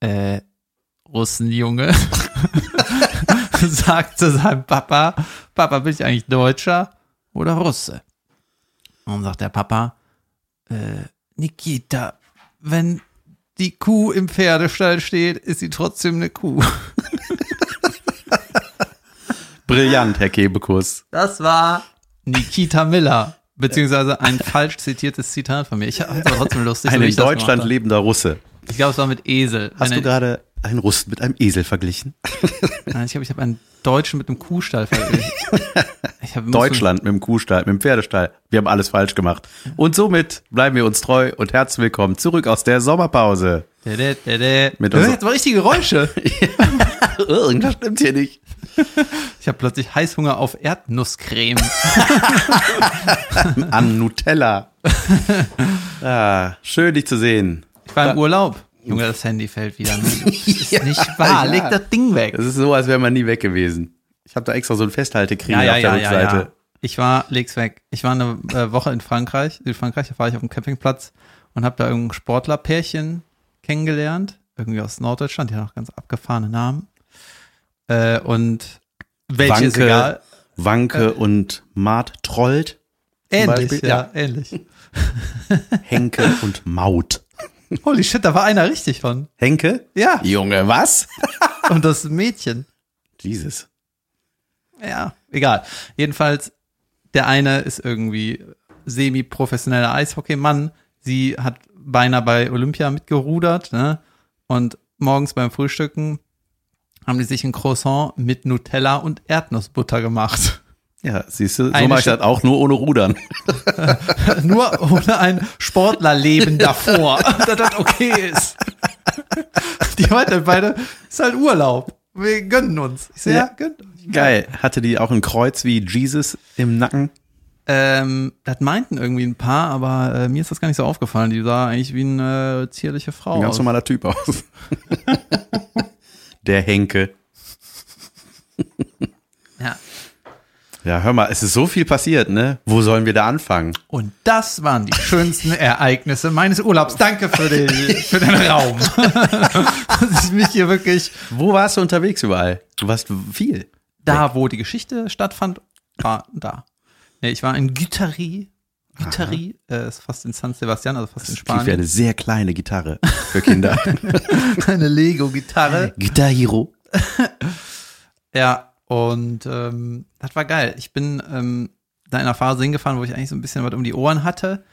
äh, Russenjunge sagt zu seinem Papa, Papa, bin ich eigentlich Deutscher oder Russe? Und sagt der Papa, äh, Nikita, wenn die Kuh im Pferdestall steht, ist sie trotzdem eine Kuh. Brillant, Herr Kebekus. Das war Nikita Miller, beziehungsweise ein falsch zitiertes Zitat von mir. Ich aber trotzdem lustig. Ein in Deutschland habe. lebender Russe. Ich glaube, es war mit Esel. Hast Eine- du gerade einen Russen mit einem Esel verglichen? Nein, ich glaube, ich habe einen Deutschen mit einem Kuhstall verglichen. Deutschland mit dem Kuhstall, mit dem Pferdestall. Wir haben alles falsch gemacht. Und somit bleiben wir uns treu und herzlich willkommen zurück aus der Sommerpause. Dä, dä, dä. Mit Hör, jetzt mal richtige Geräusche. Irgendwas stimmt hier nicht. Ich habe plötzlich Heißhunger auf Erdnusscreme. An Nutella. Ah, schön, dich zu sehen. Ich war im Urlaub. Junge, das Handy fällt wieder. Ne? Das ist nicht wahr. ja. Leg das Ding weg. Es ist so, als wäre man nie weg gewesen. Ich habe da extra so ein Festhaltekrieg auf der Rückseite. Ich war, leg's weg. Ich war eine äh, Woche in Frankreich, Südfrankreich, da war ich auf dem Campingplatz und habe da irgendein Sportlerpärchen kennengelernt, irgendwie aus Norddeutschland, die haben auch ganz abgefahrene Namen. Äh, und welches Wanke, egal. Wanke und Mart Trollt, Ähnlich, ja, ja. ähnlich. Henke und Maut. Holy shit, da war einer richtig von. Henke? Ja, Junge, was? und das Mädchen. Jesus. Ja, egal. Jedenfalls, der eine ist irgendwie semi-professioneller Eishockeymann. Sie hat beinahe bei Olympia mitgerudert, ne? Und morgens beim Frühstücken haben die sich ein Croissant mit Nutella und Erdnussbutter gemacht. Ja, siehst du, so mache ich das auch nur ohne Rudern. Nur ohne ein Sportlerleben davor, dass das okay ist. Die meinten beide, ist halt Urlaub. Wir gönnen uns. Ich so, ja, Ja. gönnt euch. Geil. Hatte die auch ein Kreuz wie Jesus im Nacken? Ähm, das meinten irgendwie ein paar, aber äh, mir ist das gar nicht so aufgefallen. Die sah eigentlich wie eine äh, zierliche Frau Ein ganz aus. normaler Typ aus. Der Henke. Ja. Hör mal, es ist so viel passiert, ne? Wo sollen wir da anfangen? Und das waren die schönsten Ereignisse meines Urlaubs. Danke für den, für den Raum. Dass ich mich hier wirklich Wo warst du unterwegs überall? Du warst viel. da, wo die Geschichte stattfand, war da. Nee, ich war in Guitari. Guitari, äh, ist fast in San Sebastian, also fast in Das wie Spanien. eine sehr kleine Gitarre für Kinder. Eine Lego-Gitarre. Guitar Hero. Ja, und ähm, das war geil. Ich bin ähm, da in einer Phase hingefahren, wo ich eigentlich so ein bisschen was um die Ohren hatte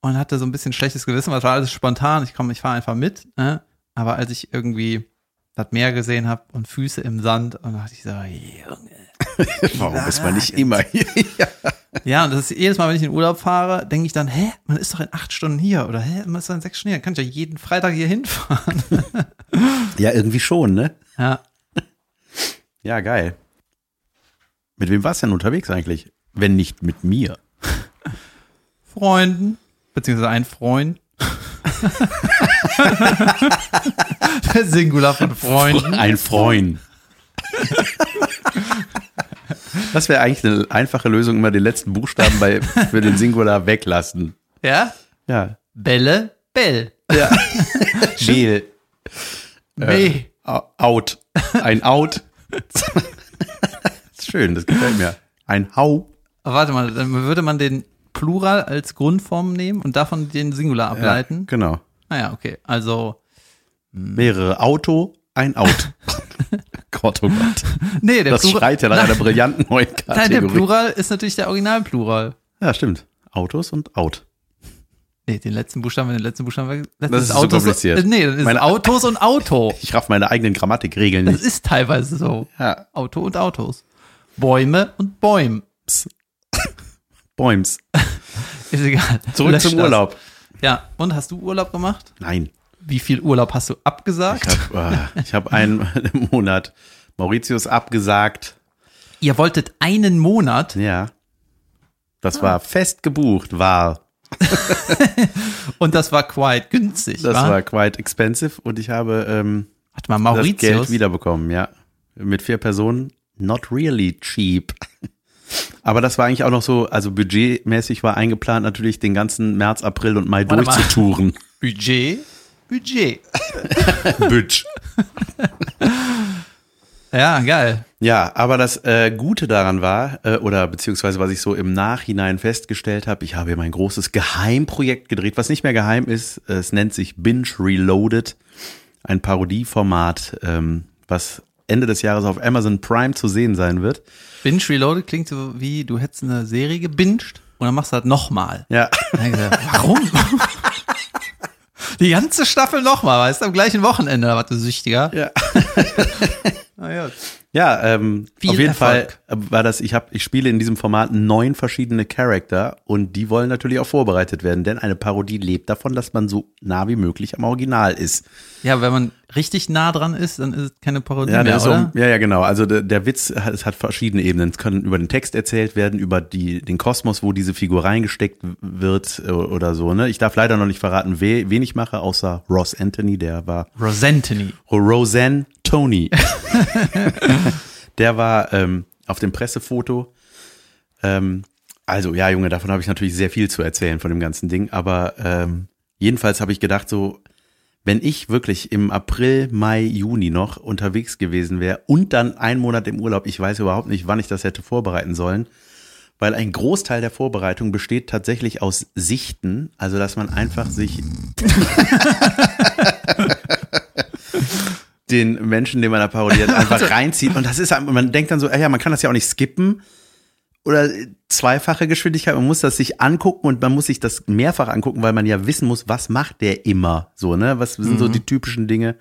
und hatte so ein bisschen schlechtes Gewissen, weil es war alles spontan. Ich komme, ich fahre einfach mit. Ne? Aber als ich irgendwie das Meer gesehen habe und Füße im Sand, und dachte ich so, Junge. Warum ist man nicht immer hier? ja. Ja, und das ist jedes Mal, wenn ich in Urlaub fahre, denke ich dann, hä, man ist doch in acht Stunden hier oder hä, man ist doch in sechs Stunden hier, dann kann ich ja jeden Freitag hier hinfahren. ja, irgendwie schon, ne? ja, Ja, geil. Mit wem warst du denn unterwegs eigentlich? Wenn nicht mit mir. Freunden, beziehungsweise ein Freund. Der Singular von Freunden. Ein Freund. Das wäre eigentlich eine einfache Lösung, immer den letzten Buchstaben bei, für den Singular weglassen. Ja? Ja. Bälle, Bell. Ja. Mehl. Meh. Au- Out. Ein Out. Das ist schön, das gefällt mir. Ein Hau. Aber warte mal, dann würde man den Plural als Grundform nehmen und davon den Singular ableiten? Genau. Naja, okay. Also, Mehrere Auto, ein Out. Gott, oh Gott. nee, der Das Plural. schreit ja nach einer brillanten neuen Nein, der Kategorie. Plural ist natürlich der Originalplural. Ja, stimmt. Autos und Out. Nee, den letzten Buchstaben, den letzten Buchstaben weg. Das ist zu kompliziert. Äh, nee, das ist Meine- Autos und Auto. Ich raff meine eigenen Grammatikregeln Das nicht. ist teilweise so. Ja. Auto und Autos. Bäume und Bäum. Bäums. Ist egal. Zurück Lösch zum das. Urlaub. Ja, und hast du Urlaub gemacht? Nein. Wie viel Urlaub hast du abgesagt? Ich habe äh, ich hab einen Monat Mauritius abgesagt. Ihr wolltet einen Monat Ja. Das war fest gebucht, war. und das war quite günstig. Das wa? war quite expensive und ich habe ähm, Warte mal, das Geld Mauritius. wiederbekommen, ja. Mit vier Personen. Not really cheap. Aber das war eigentlich auch noch so, also budgetmäßig war eingeplant, natürlich den ganzen März, April und Mai Warte durchzutouren. Budget? Budget. Bütsch. Ja, geil. Ja, aber das äh, Gute daran war, äh, oder beziehungsweise was ich so im Nachhinein festgestellt habe, ich habe hier mein großes Geheimprojekt gedreht, was nicht mehr geheim ist. Es nennt sich Binge Reloaded, ein Parodieformat, ähm, was Ende des Jahres auf Amazon Prime zu sehen sein wird. Binge Reloaded klingt so wie, du hättest eine Serie gebinged und dann machst du das nochmal. Ja, Warum? Die ganze Staffel nochmal, weißt du, am gleichen Wochenende, da warst du süchtiger. ja. Na ja. Ja, ähm, Viel auf jeden Erfolg. Fall war das, ich habe, ich spiele in diesem Format neun verschiedene Charakter und die wollen natürlich auch vorbereitet werden, denn eine Parodie lebt davon, dass man so nah wie möglich am Original ist. ja, wenn man richtig nah dran ist, dann ist es keine Parodie Ja, mehr, so, oder? ja, ja, genau. Also der, der Witz hat, es hat verschiedene Ebenen. Es können über den Text erzählt werden, über die, den Kosmos, wo diese Figur reingesteckt wird äh, oder so. Ne? Ich darf leider noch nicht verraten, we, wen ich mache, außer Ross Anthony, der war Rosentony. Roseanne Tony. der war ähm, auf dem Pressefoto. Ähm, also ja, Junge, davon habe ich natürlich sehr viel zu erzählen von dem ganzen Ding. Aber ähm, jedenfalls habe ich gedacht, so, wenn ich wirklich im April, Mai, Juni noch unterwegs gewesen wäre und dann einen Monat im Urlaub, ich weiß überhaupt nicht, wann ich das hätte vorbereiten sollen, weil ein Großteil der Vorbereitung besteht tatsächlich aus Sichten, also dass man einfach sich den Menschen, den man da parodiert, einfach reinzieht und das ist, man denkt dann so, ah ja, man kann das ja auch nicht skippen oder zweifache Geschwindigkeit, man muss das sich angucken und man muss sich das mehrfach angucken, weil man ja wissen muss, was macht der immer so, ne? Was sind so die typischen Dinge?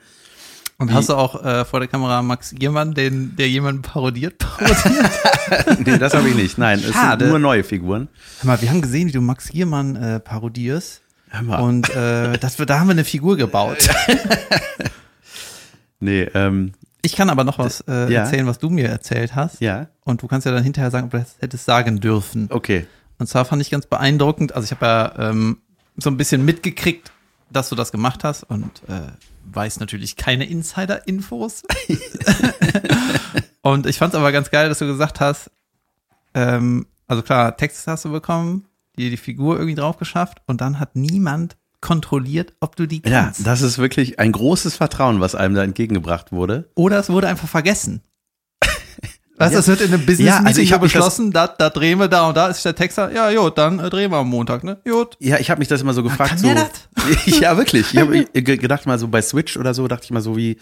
Und hast du auch äh, vor der Kamera Max Giermann, den, der jemanden parodiert, parodiert? Nee, das habe ich nicht. Nein, es sind nur neue Figuren. Hör mal, wir haben gesehen, wie du Max Giermann äh, parodierst. Hör mal. Und äh, das, da haben wir eine Figur gebaut. Nee, ähm, Ich kann aber noch was äh, Ja. erzählen, was du mir erzählt hast. ja, Und du kannst ja dann hinterher sagen, ob du das hättest sagen dürfen. okay. Und zwar fand ich ganz beeindruckend, also ich habe ja ähm, so ein bisschen mitgekriegt, dass du das gemacht hast und äh, weiß natürlich keine Insider-Infos. und ich fand es aber ganz geil, dass du gesagt hast, ähm, also klar, Text hast du bekommen, dir die Figur irgendwie drauf geschafft und dann hat niemand kontrolliert, ob du die Ja, kannst. das ist wirklich ein großes Vertrauen, was einem da entgegengebracht wurde. Oder es wurde einfach vergessen. Weißt du, Ja. es wird in einem Business Ja, also ich Meeting hab mich das- beschlossen, da, da drehen wir da und da ist der Texter, ja, jo, dann äh, drehen wir am Montag, ne? Gut. Ja, ich habe mich das immer so gefragt. kann so, der ja, wirklich. Ich habe gedacht mal so bei Switch oder so, dachte ich mal so wie,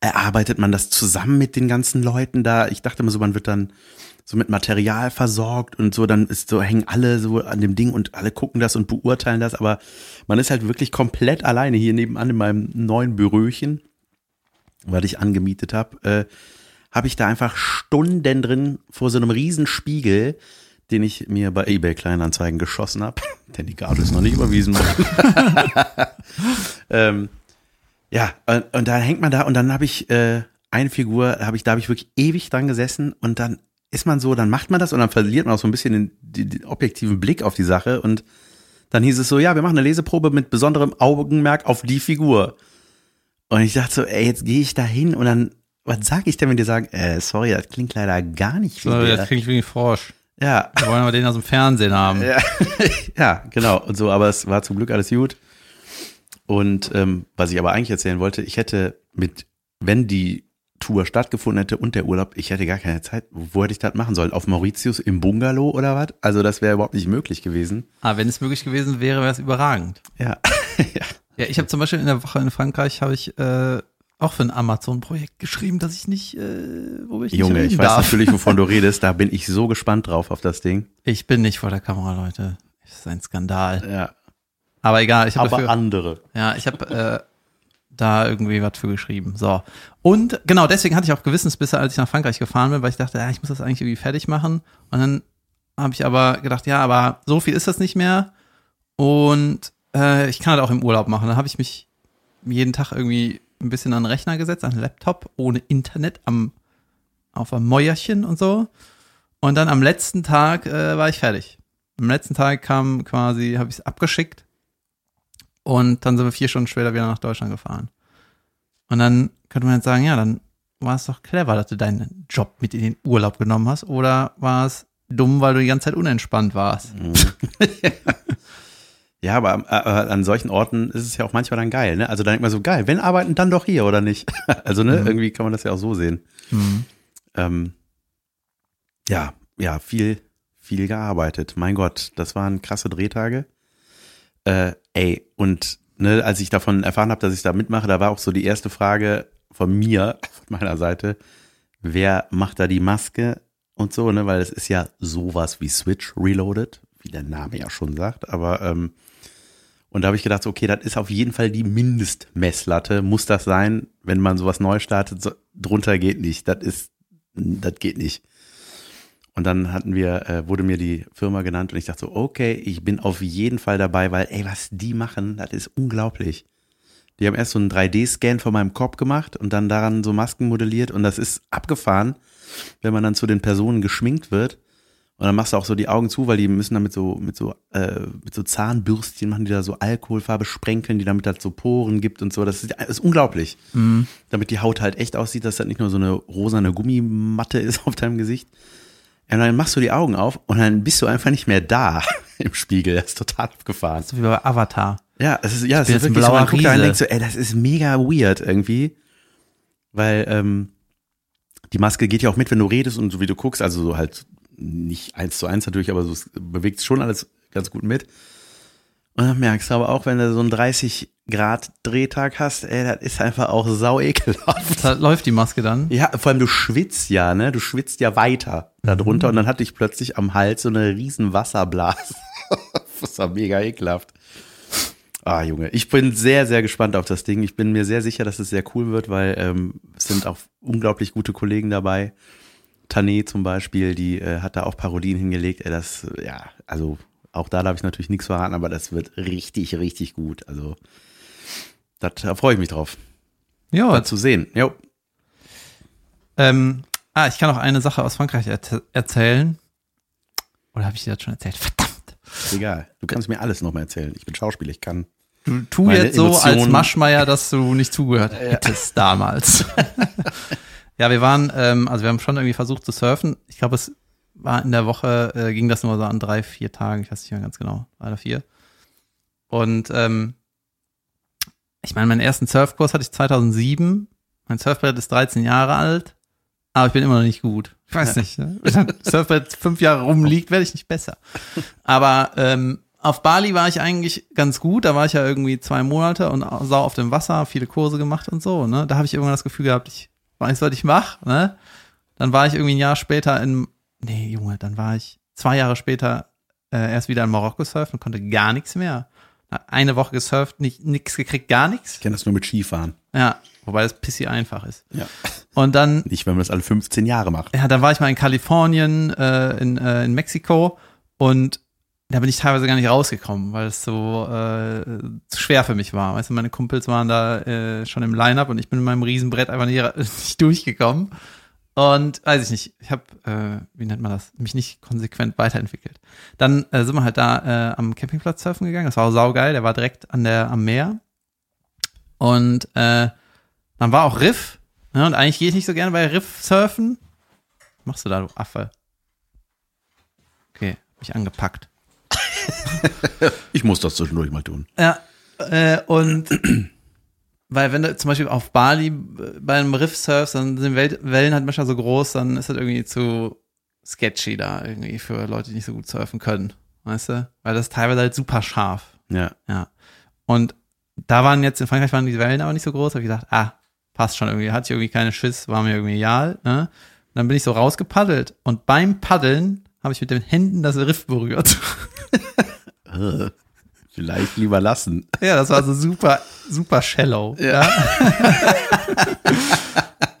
erarbeitet man das zusammen mit den ganzen Leuten da? Ich dachte immer so, man wird dann so mit Material versorgt und so, dann ist so, hängen alle so an dem Ding und alle gucken das und beurteilen das, aber man ist halt wirklich komplett alleine hier nebenan in meinem neuen Büröchen, weil ich angemietet habe, äh, habe ich da einfach Stunden drin vor so einem riesen Spiegel, den ich mir bei eBay Kleinanzeigen geschossen habe, denn die Karte ist noch nicht überwiesen worden. ähm, ja, und, und dann hängt man da und dann habe ich äh, eine Figur, habe ich, da habe ich wirklich ewig dran gesessen und dann ist man so, dann macht man das und dann verliert man auch so ein bisschen den, den, den objektiven Blick auf die Sache und dann hieß es so, ja, wir machen eine Leseprobe mit besonderem Augenmerk auf die Figur. Und ich dachte so, ey, jetzt gehe ich da hin und dann, was sag ich denn, wenn die sagen, äh, sorry, das klingt leider gar nicht wie So, der. das klingt wie Frosch. Ja, Wir wollen aber den aus dem Fernsehen haben. ja, ja, genau. Und so, aber es war zum Glück alles gut. Und ähm, was ich aber eigentlich erzählen wollte, ich hätte mit, wenn die Tour stattgefunden hätte und der Urlaub, ich hätte gar keine Zeit. Wo hätte ich das machen sollen? Auf Mauritius im Bungalow oder was? Also das wäre überhaupt nicht möglich gewesen. Ah, wenn es möglich gewesen wäre, wäre es überragend. Ja. ja. Ja, ich habe zum Beispiel in der Woche in Frankreich habe ich äh, auch für ein Amazon-Projekt geschrieben, dass ich nicht, äh, worüber ich Junge, nicht ich weiß darf. natürlich, wovon du redest. Da bin ich so gespannt drauf auf das Ding. Ich bin nicht vor der Kamera, Leute. Das ist ein Skandal. Ja. Aber egal, ich habe Aber dafür, andere. ja, ich habe äh, da irgendwie was für geschrieben. So. Und genau, deswegen hatte ich auch Gewissensbisse, als ich nach Frankreich gefahren bin, weil ich dachte, ja, ich muss das eigentlich irgendwie fertig machen. Und dann habe ich aber gedacht, ja, aber so viel ist das nicht mehr. Und äh, ich kann das auch im Urlaub machen. Dann habe ich mich jeden Tag irgendwie ein bisschen an den Rechner gesetzt, an den Laptop, ohne Internet, am, auf einem Mäuerchen und so. Und dann am letzten Tag äh, war ich fertig. Am letzten Tag kam quasi, habe ich es abgeschickt. Und dann sind wir vier Stunden später wieder nach Deutschland gefahren. Und dann könnte man jetzt sagen, ja, dann war es doch clever, dass du deinen Job mit in den Urlaub genommen hast. Oder war es dumm, weil du die ganze Zeit unentspannt warst? Ja, aber äh, an solchen Orten ist es ja auch manchmal dann geil, ne? Also dann denkt man so, geil, wenn arbeiten, dann doch hier, oder nicht? Also, ne, mhm. irgendwie kann man das ja auch so sehen. Mhm. Ähm, ja, ja, viel, viel gearbeitet. Mein Gott, das waren krasse Drehtage. Äh, ey, und ne, als ich davon erfahren habe, dass ich da mitmache, da war auch so die erste Frage von mir, von meiner Seite, wer macht da die Maske und so, ne, weil es ist ja sowas wie Switch Reloaded, wie der Name ja schon sagt, aber ähm, und da habe ich gedacht, okay, das ist auf jeden Fall die Mindestmesslatte, muss das sein, wenn man sowas neu startet, so, drunter geht nicht, das ist, das geht nicht. Und dann hatten wir, äh, wurde mir die Firma genannt und ich dachte so, okay, ich bin auf jeden Fall dabei, weil, ey, was die machen, das ist unglaublich. Die haben erst so einen 3D-Scan von meinem Kopf gemacht und dann daran so Masken modelliert und das ist abgefahren, wenn man dann zu den Personen geschminkt wird. Und dann machst du auch so die Augen zu, weil die müssen dann mit so, mit so, äh, mit so Zahnbürstchen machen, die da so Alkoholfarbe sprenkeln, die damit halt so Poren gibt und so. Das ist, das ist unglaublich. Mhm. Damit die Haut halt echt aussieht, dass das nicht nur so eine rosane Gummimatte ist auf deinem Gesicht. Und dann machst du die Augen auf und dann bist du einfach nicht mehr da im Spiegel. Das ist total abgefahren. So wie bei Avatar. Ja, es ist, ja, es ist wirklich so, man guckt da und denkt so, ey, das ist mega weird irgendwie. Weil, ähm, die Maske geht ja auch mit, wenn du redest und so wie du guckst, also so halt nicht eins zu eins natürlich, aber so es bewegt schon alles ganz gut mit. Und dann merkst du aber auch, wenn du so einen 30 Grad Drehtag hast, ey, das ist einfach auch sau ekelhaft. Da läuft die Maske dann? Ja, vor allem du schwitzt ja, ne? Du schwitzt ja weiter darunter mhm. und dann hatte ich plötzlich am Hals so eine riesen Wasserblase. das war mega ekelhaft. Ah, Junge, ich bin sehr, sehr gespannt auf das Ding. Ich bin mir sehr sicher, dass es sehr cool wird, weil ähm, es sind auch unglaublich gute Kollegen dabei. Tané zum Beispiel, die äh, hat da auch Parodien hingelegt. Äh, das, ja, also auch da darf ich natürlich nichts verraten, aber das wird richtig, richtig gut. Also das, da freue ich mich drauf. Ja. Das zu sehen. Jo. Ähm, ah, ich kann auch eine Sache aus Frankreich er erzählen. Oder habe ich dir das schon erzählt? Verdammt. Egal. Du kannst mir alles nochmal erzählen. Ich bin Schauspieler, ich kann. Du tu jetzt so Emotionen als Maschmeier, dass du nicht zugehört hättest ja. damals. ja, wir waren, ähm, also wir haben schon irgendwie versucht zu surfen. Ich glaube, es war in der Woche, äh, ging das nur so an drei, vier Tagen, ich weiß nicht mehr ganz genau, drei oder vier. Und ähm, ich meine, meinen ersten Surfkurs hatte ich 2007. Mein Surfbrett ist 13 Jahre alt, aber ich bin immer noch nicht gut. Ich weiß ja. nicht. Ne? Wenn ein Surfbrett fünf Jahre rumliegt, werde ich nicht besser. Aber ähm, auf Bali war ich eigentlich ganz gut. Da war ich ja irgendwie zwei Monate und sau auf dem Wasser, viele Kurse gemacht und so. Ne? Da habe ich irgendwann das Gefühl gehabt, ich weiß, was ich mache. Ne? Dann war ich irgendwie ein Jahr später in, nee, Junge, dann war ich zwei Jahre später äh, erst wieder in Marokko surfen und konnte gar nichts mehr. Eine Woche gesurft, nicht nix gekriegt, gar nichts. Ich kenne das nur mit Skifahren. Ja, wobei das pissy einfach ist. Ja. Und dann. Nicht, wenn man das alle 15 Jahre macht. Ja, dann war ich mal in Kalifornien, äh, in, äh, in Mexiko und da bin ich teilweise gar nicht rausgekommen, weil es so äh, zu schwer für mich war. Weißt du, meine Kumpels waren da äh, schon im Line-Up und ich bin mit meinem Riesenbrett einfach nicht, nicht durchgekommen. Und weiß ich nicht, ich habe, äh, wie nennt man das, mich nicht konsequent weiterentwickelt. Dann äh, sind wir halt da äh, am Campingplatz surfen gegangen. Das war auch saugeil, der war direkt an der, am Meer. Und äh, dann war auch Riff. Ne? Und eigentlich gehe ich nicht so gerne bei Riff surfen. Was machst du da, du Affe? Okay, mich angepackt. ich muss das zwischendurch mal tun. Ja, äh, und weil wenn du zum Beispiel auf Bali bei einem Riff surfst, dann sind Wellen halt manchmal so groß, dann ist das irgendwie zu sketchy da irgendwie für Leute, die nicht so gut surfen können. Weißt du? Weil das ist teilweise halt super scharf. Ja. Ja. Und da waren jetzt in Frankreich waren die Wellen aber nicht so groß, habe ich gedacht, ah, passt schon irgendwie, hatte ich irgendwie keine Schiss, war mir irgendwie egal, ne? Und dann bin ich so rausgepaddelt und beim Paddeln habe ich mit den Händen das Riff berührt. Vielleicht lieber lassen. Ja, das war so super, super shallow. Ja. ja.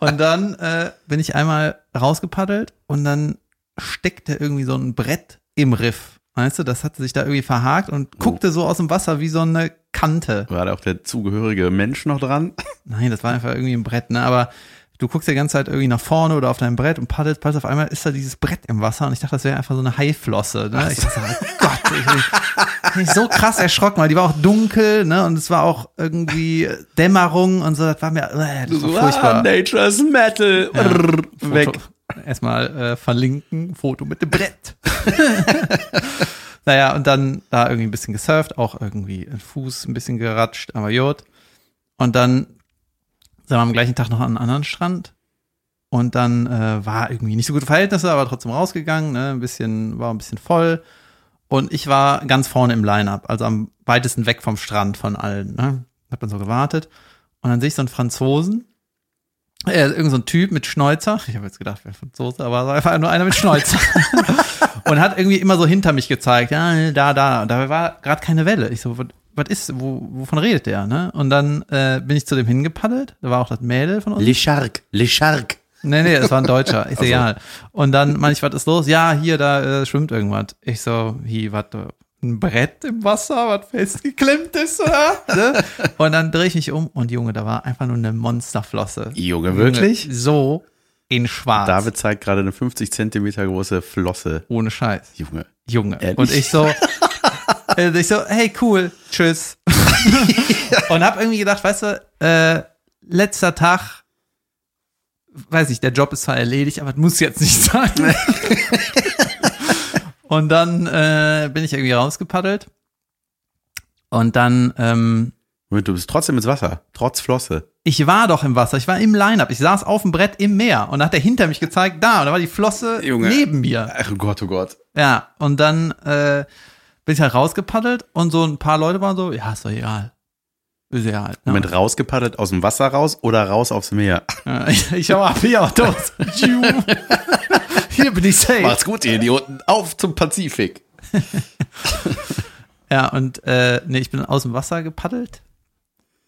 und dann äh, bin ich einmal rausgepaddelt und dann steckte irgendwie so ein Brett im Riff. Weißt du, das hatte sich da irgendwie verhakt und guckte so aus dem Wasser wie so eine Kante. War da auch der zugehörige Mensch noch dran? Nein, das war einfach irgendwie ein Brett, ne? Aber du guckst die ganze Zeit irgendwie nach vorne oder auf dein Brett und paddelst, paddelst, auf einmal ist da dieses Brett im Wasser und ich dachte, das wäre einfach so eine Haiflosse. Ne? Ich dachte, oh ich bin so krass erschrocken, weil die war auch dunkel, ne? Und es war auch irgendwie Dämmerung und so, das war mir, äh, das war furchtbar. Nature's Metal. Ja, Weg. Erstmal äh, verlinken, Foto mit dem Brett. Naja, und dann da irgendwie ein bisschen gesurft, auch irgendwie ein Fuß ein bisschen geratscht, aber jod. Und dann sind wir am gleichen Tag noch an einen anderen Strand. Und dann äh, war irgendwie nicht so gute Verhältnisse, aber trotzdem rausgegangen, ne? Ein bisschen, war ein bisschen voll. Und ich war ganz vorne im Line-Up, also am weitesten weg vom Strand von allen, ne? Hab dann so gewartet. Und dann sehe ich so einen Franzosen, äh, irgend so ein Typ mit Schnäuzer. Ich habe jetzt gedacht, wer Franzose, aber es war einfach nur einer mit Schnäuzer. und hat irgendwie immer so hinter mich gezeigt, ja, da, da. Und da war gerade keine Welle. Ich so, was, was ist, wo, wovon redet der, ne? Und dann äh, bin ich zu dem hingepaddelt. Da war auch das Mädel von uns. Le Shark, Le Shark. Nee, nee, das war ein Deutscher. Ist egal. Und dann meine ich, was ist los? Ja, hier, da äh, schwimmt irgendwas. Ich so, wie, was, ein Brett im Wasser, was festgeklemmt ist, oder? ne? Und dann drehe ich mich um und Junge, da war einfach nur eine Monsterflosse. Junge, wirklich? Junge, so in schwarz. David zeigt gerade eine 50 Zentimeter große Flosse. Ohne Scheiß. Junge. Junge. Ehrlich? Und ich so, äh, ich so, hey, cool, tschüss. und hab irgendwie gedacht, weißt du, äh, letzter Tag, weiß ich, der Job ist zwar erledigt, aber es muss jetzt nicht sein. und dann äh, bin ich irgendwie rausgepaddelt. Und dann, ähm, Moment, Du bist trotzdem ins Wasser, trotz Flosse. ich war doch im Wasser, ich war im Line-Up, ich saß auf dem Brett im Meer und dann hat er hinter mich gezeigt, da, und da war die Flosse Junge. neben mir. Ach oh Gott, oh Gott. Ja, und dann äh, bin ich halt rausgepaddelt und so ein paar Leute waren so, ja, ist doch egal. Ja halt. Ne? Moment, rausgepaddelt aus dem Wasser raus oder raus aufs Meer? Ich, ich hau ab, hier. Tschiu. Hier bin ich safe. gut, ihr Idioten. Auf zum Pazifik. Ja, und äh, nee, ich bin aus dem Wasser gepaddelt.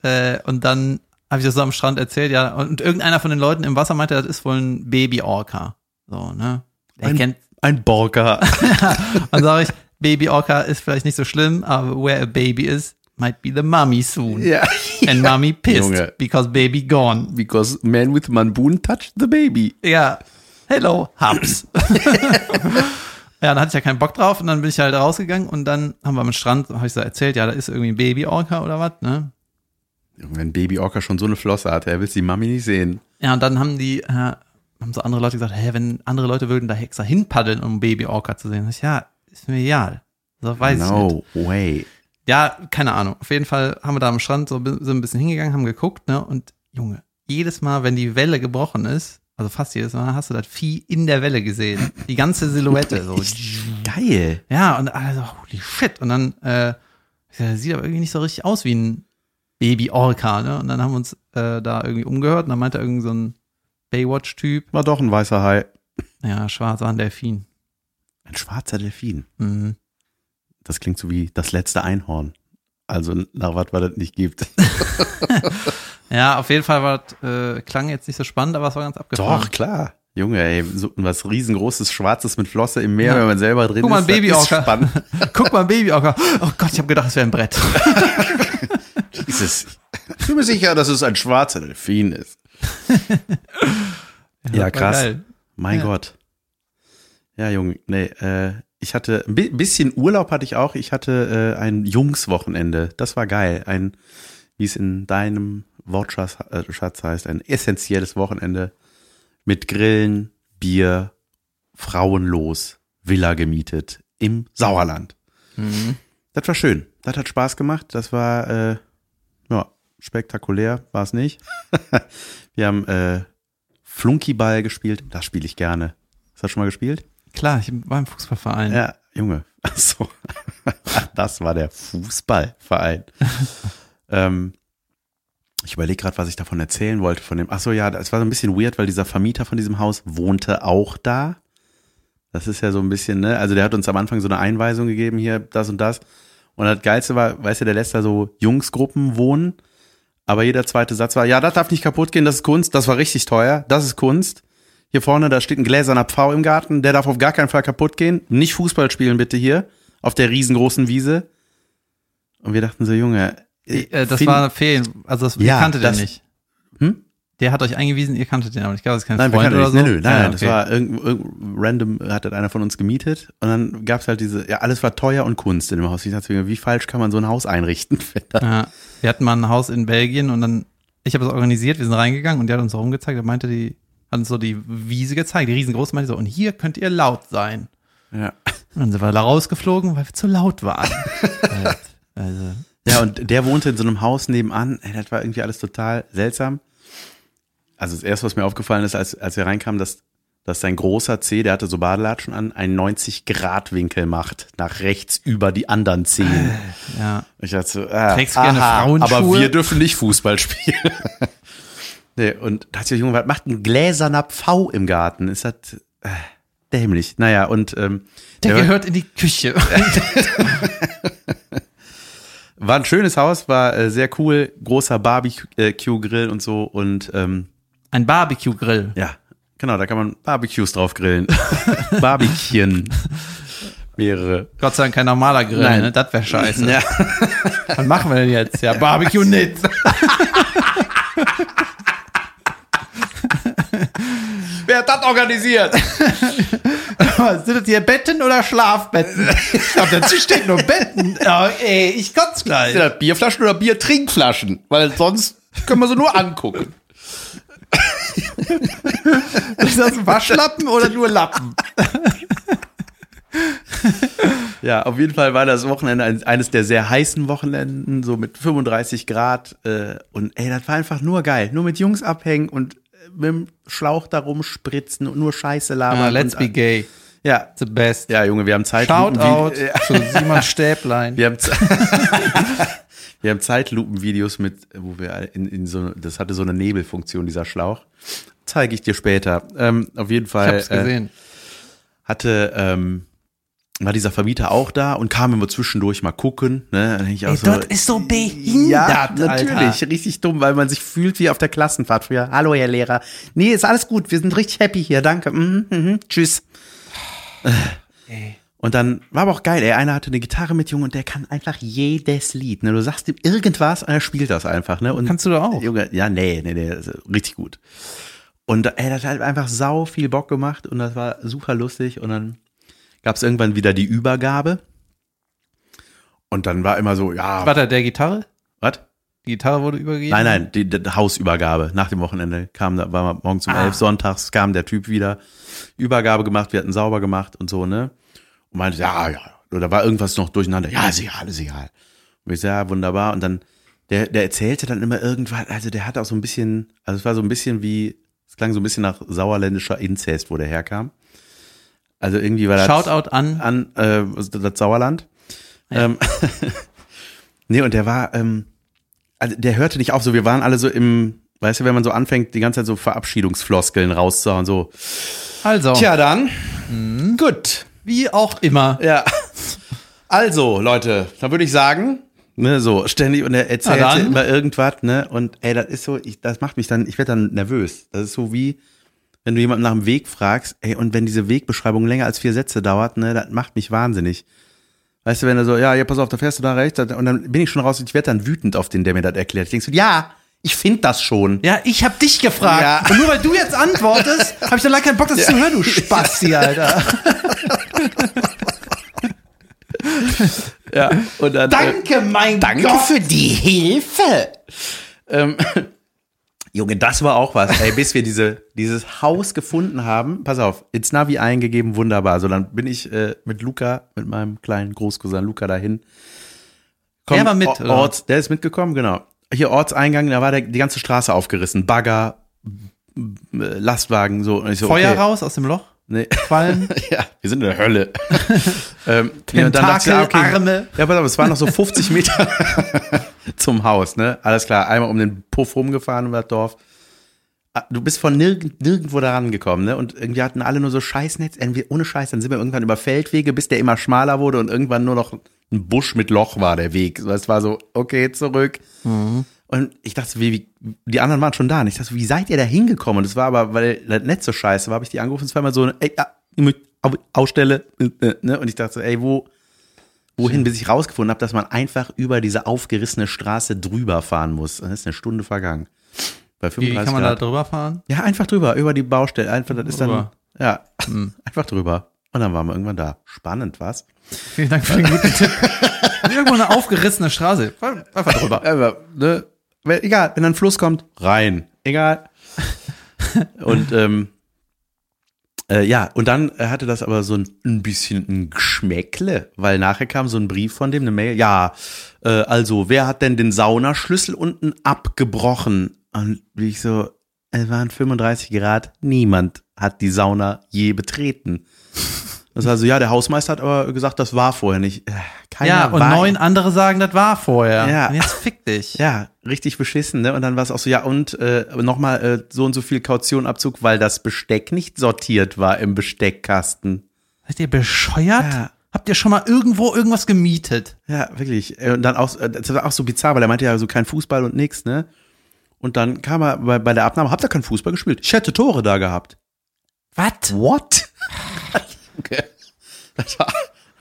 Äh, und dann habe ich das so am Strand erzählt, ja. Und irgendeiner von den Leuten im Wasser meinte, das ist wohl ein Baby-Orca. So, ne? Der Ein- kennt. Ein Borker. Dann sage ich, Baby-Orca ist vielleicht nicht so schlimm, aber where a baby is, might be the mommy soon. ja. And mommy pissed, Junge. because baby gone. Because man with manboon touched the baby. Ja, hello, Hubs. ja, dann hatte ich ja keinen Bock drauf und dann bin ich halt rausgegangen und dann haben wir am Strand, habe ich so erzählt, ja, da ist irgendwie ein Baby-Orca oder was, ne? Wenn Baby Orca schon so eine Flosse hat, er will die Mami nicht sehen. Ja, und dann haben die, äh, haben so andere Leute gesagt, hä, wenn andere Leute würden da extra hinpaddeln, um Baby-Orca zu sehen. Ich, ja, ist mir egal. So weiß ich nicht. no way. Ja, keine Ahnung. Auf jeden Fall haben wir da am Strand so, so ein bisschen hingegangen, haben geguckt, ne? Und Junge, jedes Mal, wenn die Welle gebrochen ist, also fast jedes Mal, hast du das Vieh in der Welle gesehen. Die ganze Silhouette. So. Geil. Ja, und also, holy shit. Und dann, äh, sieht aber irgendwie nicht so richtig aus wie ein Baby-Orca, ne? Und dann haben wir uns äh, da irgendwie umgehört und dann meinte irgend so ein Baywatch-Typ, War doch ein weißer Hai. ja, schwarz war ein Delfin. Ein schwarzer Delfin. Mhm. Das klingt so wie das letzte Einhorn. Also nach was, was es nicht gibt. Ja, auf jeden Fall war das, äh, klang jetzt nicht so spannend, aber es war ganz abgefahren. Doch, klar. Junge, ey, so was riesengroßes, schwarzes mit Flosse im Meer, Ja. wenn man selber drin Guck mal, ein ist. das ist Baby-Orca. spannend. Guck mal, ein Baby-Orca. Oh Gott, ich habe gedacht, es wäre ein Brett. Jesus. Ich bin mir sicher, dass es ein schwarzer Delfin ist. Ja, war krass. geil. Mein Ja. Gott. Ja, Junge, nee, äh, ich hatte ein bi- bisschen Urlaub hatte ich auch. Ich hatte äh, ein Jungswochenende. Das war geil. Ein, wie es in deinem Wortschatz äh, heißt, ein essentielles Wochenende mit Grillen, Bier, Frauenlos, Villa gemietet im Sauerland. Mhm. Das war schön. Das hat Spaß gemacht. Das war äh, ja spektakulär, war es nicht. Wir haben äh, Flunkyball gespielt. Das spiele ich gerne. Hast du das schon mal gespielt? Klar, ich war im Fußballverein. Ja, Junge. Ach so. Das war der Fußballverein. ähm, ich überlege gerade, was ich davon erzählen wollte. Von dem. Ach so, ja, das war so ein bisschen weird, weil dieser Vermieter von diesem Haus wohnte auch da. Das ist ja so ein bisschen, ne? Also der hat uns am Anfang so eine Einweisung gegeben, hier, das und das. Und das Geilste war, weißt du, der lässt da so Jungsgruppen wohnen. Aber jeder zweite Satz war, ja, das darf nicht kaputt gehen, das ist Kunst, das war richtig teuer, das ist Kunst. Hier vorne, da steht ein gläserner Pfau im Garten, der darf auf gar keinen Fall kaputt gehen. Nicht Fußball spielen bitte hier, auf der riesengroßen Wiese. Und wir dachten so, Junge. Äh, das find- war Ferien, also das, ihr Ja, kanntet das- den nicht. Hm? Der hat euch eingewiesen, ihr kanntet den aber nicht. Ich glaube, das ist kein Nein, Freund oder so. Nein, nein, das okay. war irgend, irgend, random, hat das einer von uns gemietet. Und dann gab's halt diese, ja, alles war teuer und Kunst in dem Haus. Ich dachte, wie falsch kann man so ein Haus einrichten? Ja, wir hatten mal ein Haus in Belgien und dann, ich habe es organisiert, wir sind reingegangen und der hat uns rumgezeigt, er meinte, die, hat uns so die Wiese gezeigt, die riesengroße, meinte so, und hier könnt ihr laut sein. Ja. Und dann sind wir da rausgeflogen, weil wir zu laut waren. Halt, also, Ja, und der wohnte in so einem Haus nebenan. Ey, das war irgendwie alles total seltsam. Also das erste, was mir aufgefallen ist, als, als wir reinkamen, dass, dass sein großer C, der hatte so Badelatschen an, einen 90-Grad-Winkel macht, nach rechts über die anderen Zehen. ja. Ich dachte so, ah, Trägst du gerne Frauenschuhe? aber wir dürfen nicht Fußball spielen. nee, und da hat sich der Junge, was macht ein gläserner Pfau im Garten? Ist das äh, dämlich. Naja, und ähm, Der der- gehört in die Küche. War ein schönes Haus, war äh, sehr cool, großer Barbecue-Grill und so und ähm, Ein Barbecue-Grill. ja, genau, da kann man Barbecues drauf grillen. Barbecuen. Mehrere. Gott sei Dank kein normaler Grill, Nein. ne? Das wäre scheiße. Ja. Was machen wir denn jetzt? Ja, Barbecue nicht. Wer hat das organisiert? Sind das hier Betten oder Schlafbetten? Ich glaube, dazu steht nur Betten. Ja, ey, ich kotze gleich. Sind das Bierflaschen oder Biertrinkflaschen? Weil sonst können wir sie nur angucken. Ist das Waschlappen oder nur Lappen? Ja, auf jeden Fall war das Wochenende ein- eines der sehr heißen Wochenenden, so mit 35 Grad. Äh, und ey, das war einfach nur geil. Nur mit Jungs abhängen und mit dem Schlauch da rumspritzen und nur Scheiße labern. Ah, let's und, be gay. Ja, The best. ja, Junge, wir haben Zeit. Shoutout Ja. zu Simon Stäblein. Wir haben, wir haben Zeitlupenvideos mit, wo wir in, in so, das hatte so eine Nebelfunktion, dieser Schlauch. Zeige ich dir später. Ähm, auf jeden Ich Fall hab's gesehen. Äh, hatte, ähm, war dieser Vermieter auch da und kam immer zwischendurch mal gucken. Ne? Ich Ey, so, das ist so behindert, ja, natürlich, Alter. richtig dumm, weil man sich fühlt wie auf der Klassenfahrt früher. Hallo, Herr Lehrer. Nee, ist alles gut, wir sind richtig happy hier, danke. Mhm, mhm, tschüss. Und dann war aber auch geil, ey, einer hatte eine Gitarre mit, Junge, und der kann einfach jedes Lied. Ne? Du sagst ihm irgendwas und er spielt das einfach. Ne? Und Kannst du doch auch. Junge, ja, nee, nee, nee, richtig gut. Und ey, das hat einfach sau viel Bock gemacht und das war super lustig. Und dann gab es irgendwann wieder die Übergabe. Und dann war immer so, ja, War da der Gitarre? was? Die Gitarre wurde übergeben? Nein, nein, die, die Hausübergabe. Nach dem Wochenende kam, da war morgens um Ah. elf, sonntags kam der Typ wieder. Übergabe gemacht, wir hatten sauber gemacht und so, ne? Und meinte, ja, ja, oder war irgendwas noch durcheinander. Ja, ist egal, ist egal. Und ich so, ja, wunderbar. Und dann, der, der erzählte dann immer irgendwas, also der hat auch so ein bisschen, also es war so ein bisschen wie, es klang so ein bisschen nach sauerländischer Inzest, wo der herkam. Also irgendwie war das Shoutout an. an äh, das Sauerland. Ähm, nee, und der war, ähm, also der hörte nicht auf, so wir waren alle so im, weißt du, wenn man so anfängt, die ganze Zeit so Verabschiedungsfloskeln rauszuhauen, so. Also, Tja, dann. Mhm. Gut. wie auch immer. Ja. Also, Leute, dann würde ich sagen, ne, so ständig und er erzählt immer irgendwas, ne, und ey, das ist so, ich, das macht mich dann, ich werde dann nervös. Das ist so wie, wenn du jemanden nach dem Weg fragst, ey, und wenn diese Wegbeschreibung länger als vier Sätze dauert, ne, das macht mich wahnsinnig. Weißt du, wenn er so, ja, ja, pass auf, da fährst du da rechts, und dann bin ich schon raus und ich werde dann wütend auf den, der mir das erklärt. Ich denk so, ja, ich finde das schon. Ja, ich hab dich gefragt. Ja. Und nur weil du jetzt antwortest, habe ich doch leider keinen Bock, das zu hören, du Spasti, Alter. Ja, und dann, äh, Danke, mein Danke Gott. für die Hilfe. Ähm, Junge, das war auch was. Ey, bis wir diese, dieses Haus gefunden haben, pass auf, ins Navi eingegeben, wunderbar. So, dann bin ich äh, mit Luca, mit meinem kleinen Großcousin Luca dahin. Komm, Der war mit, Or- oder? Orts, der ist mitgekommen, genau. Hier Ortseingang, da war der, die ganze Straße aufgerissen. Bagger, äh, Lastwagen, so. Und ich so Feuer okay. raus aus dem Loch, Nee. fallen, Ja, wir sind in der Hölle. ähm, ja, Tentakel, ah, okay. Arme. Ja, pass auf, es waren noch so 50 Meter zum Haus, ne? Alles klar, einmal um den Puff rumgefahren über das Dorf. Ah, Du bist von nirgend, nirgendwo da rangekommen, ne? Und irgendwie hatten alle nur so Scheißnetz, irgendwie ohne Scheiß. Dann sind wir irgendwann über Feldwege, bis der immer schmaler wurde und irgendwann nur noch ein Busch mit Loch war der Weg. Es war so, okay, zurück. Und ich dachte, wie, wie, die anderen waren schon da. Und ich dachte, wie seid ihr da hingekommen? Und es war aber, weil das Netz so scheiße war, habe ich die angerufen. Immer so, ey, ja, ich muss Au- Ausstelle. äh, Ne? Und ich dachte, so, ey, wo, wohin, bis ich rausgefunden habe, dass man einfach über diese aufgerissene Straße drüber fahren muss. Dann ist eine Stunde vergangen. Bei Wie 35 kann man da Grad. drüber fahren? Ja, einfach drüber, über die Baustelle. Einfach, das ist dann, Drüber. ja, einfach drüber. Und dann waren wir irgendwann da. Spannend, was? Vielen Dank für den guten Tipp. Irgendwo eine aufgerissene Straße. Einfach drüber. Einfach, ne? Egal, wenn ein Fluss kommt, rein. Egal. Und ähm, Äh, ja, und dann äh, hatte das aber so ein, ein bisschen ein Geschmäckle, weil nachher kam so ein Brief von dem, eine Mail. Ja, äh, also, wer hat denn den Saunaschlüssel unten abgebrochen? Und wie ich so, es waren 35 Grad, niemand hat die Sauna je betreten. Das also, ja, der Hausmeister hat aber gesagt, das war vorher nicht. Äh, Keiner ja, und neun andere sagen, das war vorher. Ja. Und jetzt fick dich. Ja, richtig beschissen, ne? Und dann war es auch so, ja, und äh, nochmal äh, so und so viel Kautionabzug, weil das Besteck nicht sortiert war im Besteckkasten. Seid ihr bescheuert? Ja. Habt ihr schon mal irgendwo irgendwas gemietet? Ja, wirklich. Äh, Und dann auch, äh, das war auch so bizarr, weil er meinte ja so kein Fußball und nix, ne? Und dann kam er bei, bei der Abnahme, habt ihr keinen Fußball gespielt? Ich hätte Tore da gehabt. Was? What? okay. das, war,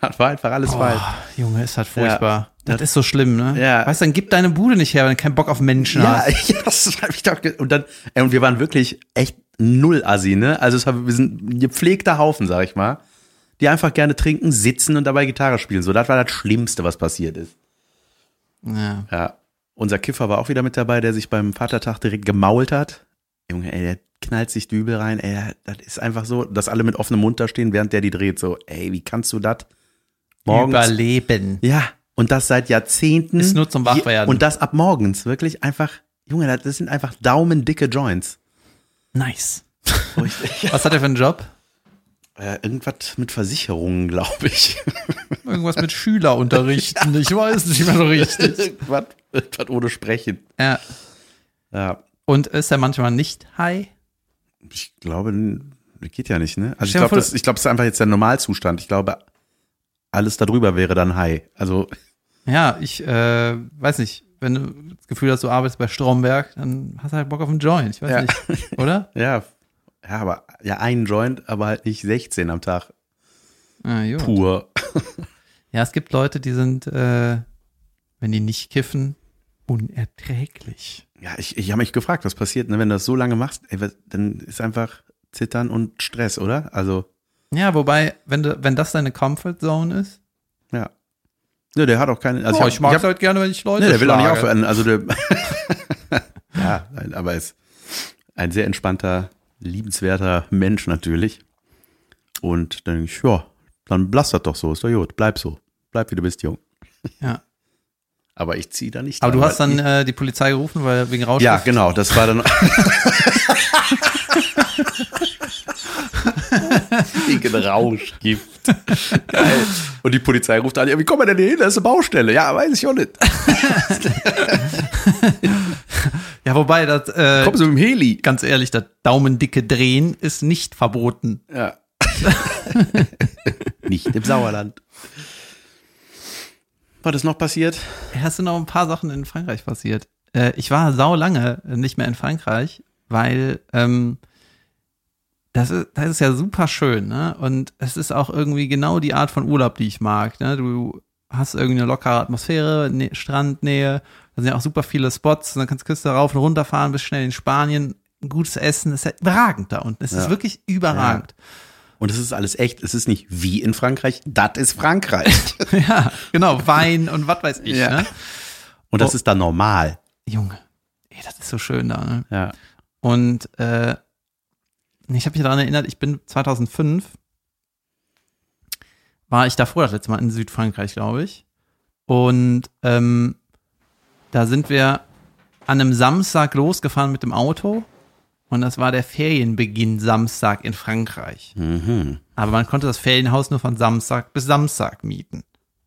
das war einfach alles falsch. Oh, Junge, ist das furchtbar. Ja. Das ist so schlimm, ne? Ja. Weißt du, dann gib deine Bude nicht her, wenn du keinen Bock auf Menschen Ja, hast. ja, das hab ich doch. Und dann, ey, und wir waren wirklich echt null Assi, ne? Also es war, wir sind ein gepflegter Haufen, sag ich mal, die einfach gerne trinken, sitzen und dabei Gitarre spielen. So, das war das Schlimmste, was passiert ist. Ja. Ja. Unser Kiffer war auch wieder mit dabei, der sich beim Vatertag direkt gemault hat. Junge, ey, der knallt sich Dübel rein, ey, das ist einfach so, dass alle mit offenem Mund da stehen, während der die dreht. So, ey, wie kannst du das morgens? Überleben. Ja, und das seit Jahrzehnten. Ist nur zum Wachwerden. Und das ab morgens, wirklich einfach, Junge, das sind einfach daumendicke Joints. Nice. Was hat er für einen Job? Äh, irgendwas mit Versicherungen, glaube ich. Irgendwas mit Schüler unterrichten. Ich weiß nicht mehr so richtig. irgendwas, irgendwas ohne Sprechen. Ja. Ja, Und ist er manchmal nicht high? Ich glaube, das geht ja nicht, ne? Also ich glaube, das, ich glaube, das ist einfach jetzt der Normalzustand. Ich glaube, alles darüber wäre dann high. Also, Ja, ich äh, weiß nicht. Wenn du das Gefühl hast, du arbeitest bei Stromberg, dann hast du halt Bock auf einen Joint. Ich weiß Ja. nicht. Oder? ja, ja, aber ja, ein Joint, aber halt nicht 16 am Tag. Ah, jo. Pur. Ja, es gibt Leute, die sind, äh, wenn die nicht kiffen, unerträglich. Ja, ich, ich habe mich gefragt, was passiert, ne? wenn du das so lange machst, ey, dann ist einfach Zittern und Stress, oder? Also, Ja, wobei, wenn du, wenn das deine Comfort Zone ist, ja. Ne, der hat auch keine. Also oh, hab- ich mag es halt gerne, wenn ich Leute Nee, der will auch nicht schlage. aufhören. Also der, ja, nein, aber ist ein sehr entspannter, liebenswerter Mensch natürlich. Und dann denke ich, ja, dann lass das doch so, ist doch gut, bleib so. Bleib wie du bist, Jung. Ja. Aber ich ziehe da nicht Aber dran, du hast dann äh, die Polizei gerufen, weil wegen Rauschgift. Ja, genau, das war dann. Wegen Rauschgift. Geil. Und die Polizei ruft an, ja, wie kommen wir denn hier hin? Das ist eine Baustelle. Ja, weiß ich auch nicht. Ja, wobei das, äh, Kommen Sie mit dem Heli. ganz ehrlich, das daumendicke Drehen ist nicht verboten. Ja. nicht im Sauerland. Was ist noch passiert? Ja, es sind auch ein paar Sachen in Frankreich passiert. Äh, ich war sau lange nicht mehr in Frankreich, weil ähm, das, ist, das ist ja super schön, ne? Und es ist auch irgendwie genau die Art von Urlaub, die ich mag. Ne? Du hast irgendwie eine lockere Atmosphäre, ne, Strandnähe, da sind ja auch super viele Spots, und dann kannst du Küste rauf und runter fahren, bist schnell in Spanien, gutes Essen, ist ja überragend da unten. Es ist Ja. wirklich überragend. Und es ist alles echt. Es ist nicht wie in Frankreich. Das ist Frankreich. Ja, genau, Wein und was weiß ich. Ja. Ne? Und das Oh. ist dann normal. Junge, ey, das ist so schön da. Ne? Ja. Und äh, ich habe mich daran erinnert, ich bin 2005, war ich davor das letzte Mal in Südfrankreich, glaube ich. Und ähm, da sind wir an einem Samstag losgefahren mit dem Auto. Und das war der Ferienbeginn Samstag in Frankreich. Mhm. Aber man konnte das Ferienhaus nur von Samstag bis Samstag mieten.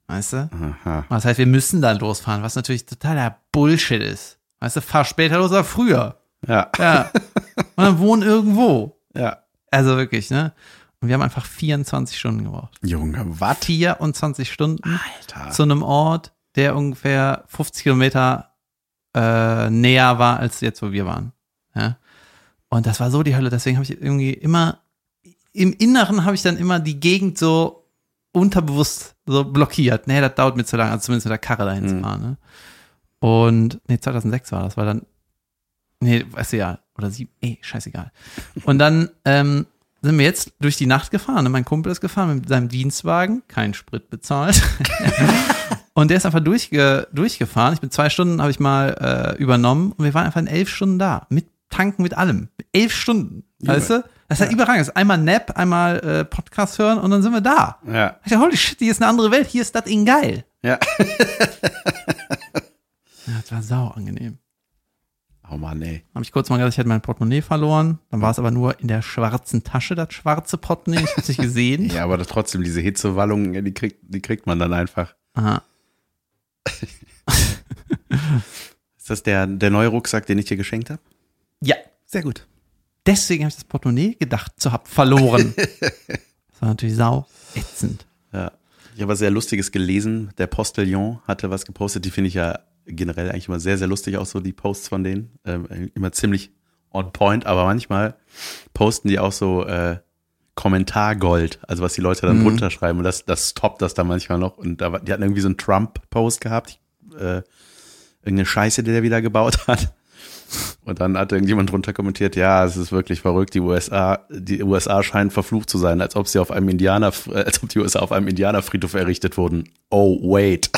Weißt du? Aha. Das heißt, wir müssen dann losfahren, was natürlich totaler Bullshit ist. Weißt du, fahr später los oder früher. Ja. Ja. Und dann wohnen irgendwo. Ja. Also wirklich, ne? Und wir haben einfach 24 Stunden gebraucht. Junge, was? 24 Stunden Alter. zu einem Ort, der ungefähr 50 Kilometer äh, näher war als jetzt, wo wir waren. Ja. Und das war so die Hölle. Deswegen habe ich irgendwie immer, im Inneren habe ich dann immer die Gegend so unterbewusst so blockiert. Nee, das dauert mir zu lange, also zumindest mit der Karre dahin zu fahren. Ne? Und, nee, 2006 war das, war dann, nee, weißt du ja, oder sieben, ey, scheißegal. Und dann ähm, sind wir jetzt durch die Nacht gefahren. Ne? Mein Kumpel ist gefahren mit seinem Dienstwagen, kein Sprit bezahlt. und der ist einfach durchge durchgefahren. Ich bin zwei Stunden, habe ich mal äh, übernommen und wir waren einfach in elf Stunden da. Mit Tanken, mit allem. Elf Stunden. Weißt du? Das ist ja, überragend. Ist einmal Nap, einmal äh, Podcast hören und dann sind wir da. Ja. Ich dachte, holy shit, hier ist eine andere Welt. Hier ist das Ding geil. Ja. Ja, das war sau angenehm. Oh Mann, ey. Habe ich kurz mal gesagt, ich hätte mein Portemonnaie verloren. Dann war es aber nur in der schwarzen Tasche, das schwarze Portemonnaie. Ich habe es nicht gesehen. Ja, aber trotzdem, diese Hitzewallungen, die kriegt, die kriegt man dann einfach. Aha. Ist das der, der neue Rucksack, den ich dir geschenkt habe? Ja, Sehr gut. deswegen habe ich das Portemonnaie gedacht zu haben verloren. Das war natürlich sau ätzend. Ja. Ich habe was sehr Lustiges gelesen. Der Postillon hatte was gepostet. Die finde ich ja generell eigentlich immer sehr, sehr lustig, auch so die Posts von denen. Ähm, immer ziemlich on point, aber manchmal posten die auch so äh, Kommentargold, also was die Leute dann Mhm. runterschreiben. Und das, das toppt das dann manchmal noch. Und da, die hatten irgendwie so einen Trump-Post gehabt. Äh, irgendeine Scheiße, die der wieder gebaut hat. Und dann hat irgendjemand drunter kommentiert, ja, es ist wirklich verrückt, die USA, die USA scheinen verflucht zu sein, als ob sie auf einem Indianer, äh, als ob die USA auf einem Indianerfriedhof errichtet wurden. Oh, wait.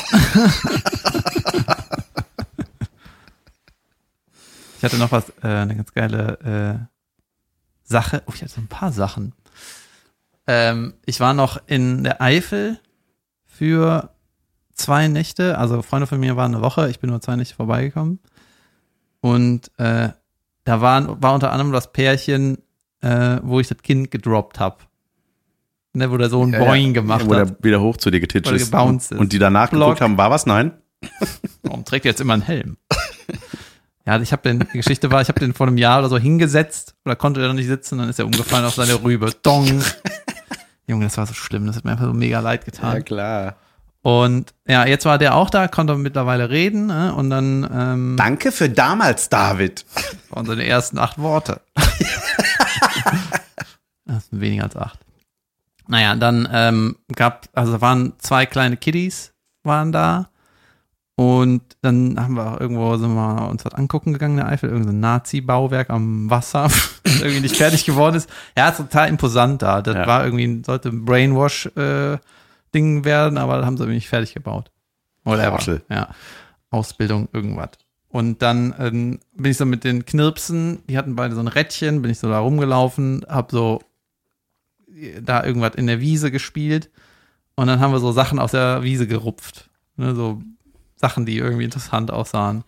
Ich hatte noch was, äh, eine ganz geile äh, Sache. Oh, ich hatte so ein paar Sachen. Ähm, ich war noch in der Eifel für zwei Nächte. Also Freunde von mir waren eine Woche. Ich bin nur zwei Nächte vorbeigekommen. Und äh, da waren, war unter anderem das Pärchen, äh, wo ich das Kind gedroppt habe. Ne, wo der Sohn Ja, Boing ja. gemacht Wo hat. der wieder hoch zu dir getitscht ist. ist. Und die danach Block. geguckt haben, war was? Nein? Warum trägt er jetzt immer einen Helm? ja, ich habe den, die Geschichte war, ich habe den vor einem Jahr oder so hingesetzt oder konnte er noch nicht sitzen, dann ist er umgefallen auf seine Rübe. Dong. Junge, das war so schlimm, das hat mir einfach so mega leid getan. klar. Und ja, jetzt war der auch da, konnte mittlerweile reden ne? und dann ähm, Danke für damals, David. waren seine ersten acht Worte. das sind weniger als acht. Naja, dann ähm, gab, also waren zwei kleine Kiddies waren da und dann haben wir auch irgendwo sind wir uns was angucken gegangen, in der Eifel, irgendein Nazi-Bauwerk am Wasser, das irgendwie nicht fertig geworden ist. Ja, ist total imposant da. Das Ja. war irgendwie, sollte ein Brainwash-Ding werden, aber haben sie nicht fertig gebaut. Whatever. Trottel. Ja. Ausbildung, irgendwas. Und dann ähm, bin ich so mit den Knirpsen, die hatten beide so ein Rädchen, bin ich so da rumgelaufen, hab so äh, da irgendwas in der Wiese gespielt und dann haben wir so Sachen aus der Wiese gerupft. Ne, so Sachen, die irgendwie interessant aussahen.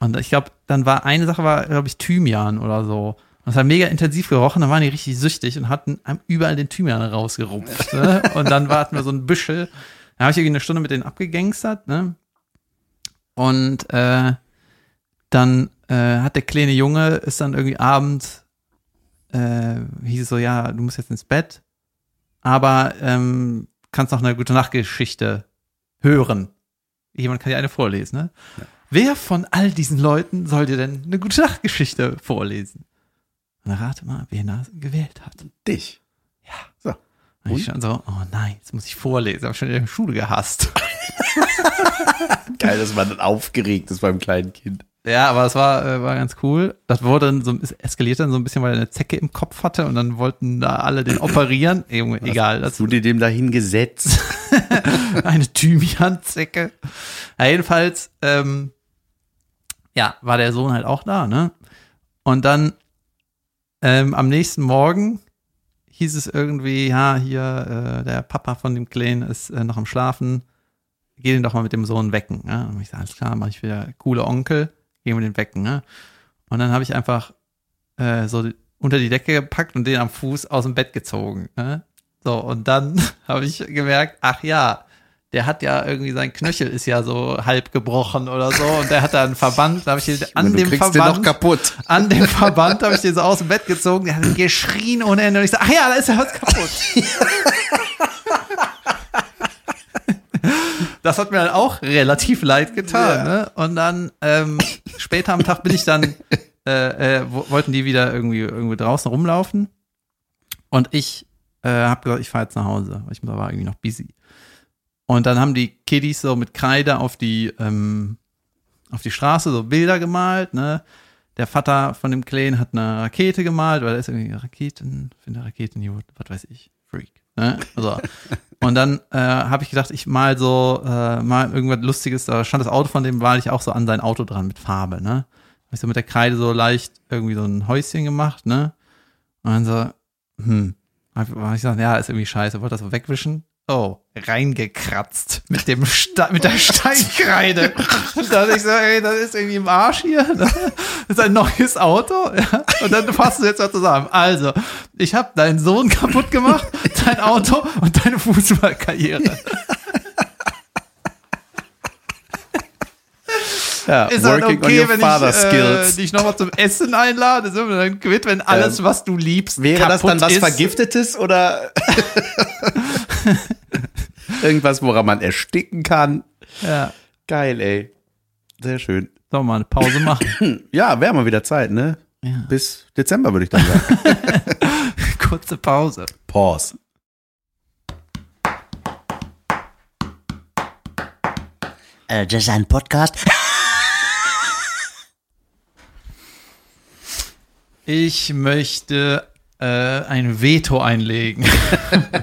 Und ich glaube, dann war eine Sache, war, glaube ich, Thymian oder so. Und das hat mega intensiv gerochen, dann waren die richtig süchtig und hatten überall den Thymian rausgerupft. Ne? Und dann hatten wir so ein Büschel. Da habe ich irgendwie eine Stunde mit denen abgegangstert, ne? Und äh, dann äh, hat der kleine Junge, ist dann irgendwie abends, äh, hieß es so, ja, du musst jetzt ins Bett, aber ähm, kannst noch eine gute Nachtgeschichte hören. Jemand kann dir eine vorlesen, ne? Wer von all diesen Leuten soll dir denn eine gute Nachtgeschichte vorlesen? Und rate mal, wer da gewählt hat. Dich. Ja. So. Und ich schon so, oh nein, jetzt muss ich vorlesen. Hab schon in der Schule gehasst. Geil, dass man dann aufgeregt ist beim kleinen Kind. Ja, aber es war, äh, war ganz cool. Das wurde dann so, es eskalierte dann so ein bisschen, weil er eine Zecke im Kopf hatte und dann wollten da alle den operieren. Junge, egal, Hast du dir dem dahin gesetzt? eine Thymian-Zecke. Ja, jedenfalls, ähm, ja, war der Sohn halt auch da, ne? Und dann ähm, am nächsten Morgen hieß es irgendwie, ja, hier, äh, der Papa von dem Kleinen ist äh, noch am Schlafen. Geh den doch mal mit dem Sohn wecken. Ja? Und ich sage, alles klar, mache ich wieder coole Onkel, gehen wir den wecken. Ne? Und dann habe ich einfach äh, so unter die Decke gepackt und den am Fuß aus dem Bett gezogen. Ne? So, und dann habe ich gemerkt, ach ja, der hat ja irgendwie, sein Knöchel ist ja so halb gebrochen oder so und der hat da einen Verband, da habe ich den an du dem Verband, noch kaputt. an dem Verband habe ich den so aus dem Bett gezogen, der hat geschrien ohne Ende und ich so, ach ja, da ist ja was kaputt. Das hat mir dann auch relativ leid getan. Ja. Ne? Und dann ähm, später am Tag bin ich dann, äh, äh, wo, wollten die wieder irgendwie, irgendwie draußen rumlaufen. Und ich äh, habe gesagt, ich fahre jetzt nach Hause. weil Ich war irgendwie noch busy. Und dann haben die Kiddies so mit Kreide auf die, ähm, auf die Straße so Bilder gemalt. Ne? Der Vater von dem Kleinen hat eine Rakete gemalt, weil er ist irgendwie Raketen, finde Raketen, gut, was weiß ich, Freak. Ne? Also, und dann äh, habe ich gedacht, ich mal so äh, mal irgendwas Lustiges, da stand das Auto von dem, war ich auch so an sein Auto dran mit Farbe, ne? Hab ich so mit der Kreide so leicht irgendwie so ein Häuschen gemacht, ne? Und dann so, hm. Hab ich gesagt, ja, ist irgendwie scheiße, wollte das so wegwischen. Oh, reingekratzt mit dem Sta mit der Steinkreide. Und dann ich so, ey, das ist irgendwie im Arsch hier. Das ist ein neues Auto. Ja. Und dann fasst du jetzt mal zusammen. Also, ich habe deinen Sohn kaputt gemacht, dein Auto und deine Fußballkarriere. Ja, Ist halt okay, wenn ich äh, dich nochmal zum Essen einlade, so, dann quitt, wenn alles, was du liebst, Wäre das dann was ist. Vergiftetes oder irgendwas, woran man ersticken kann? Ja, Geil, ey. Sehr schön. sollen wir mal eine Pause machen. Ja, wäre mal wieder Zeit, ne? Ja. Bis Dezember würde ich dann sagen. Kurze Pause. Pause. Äh, das ist ein Podcast. Ich möchte äh, ein Veto einlegen.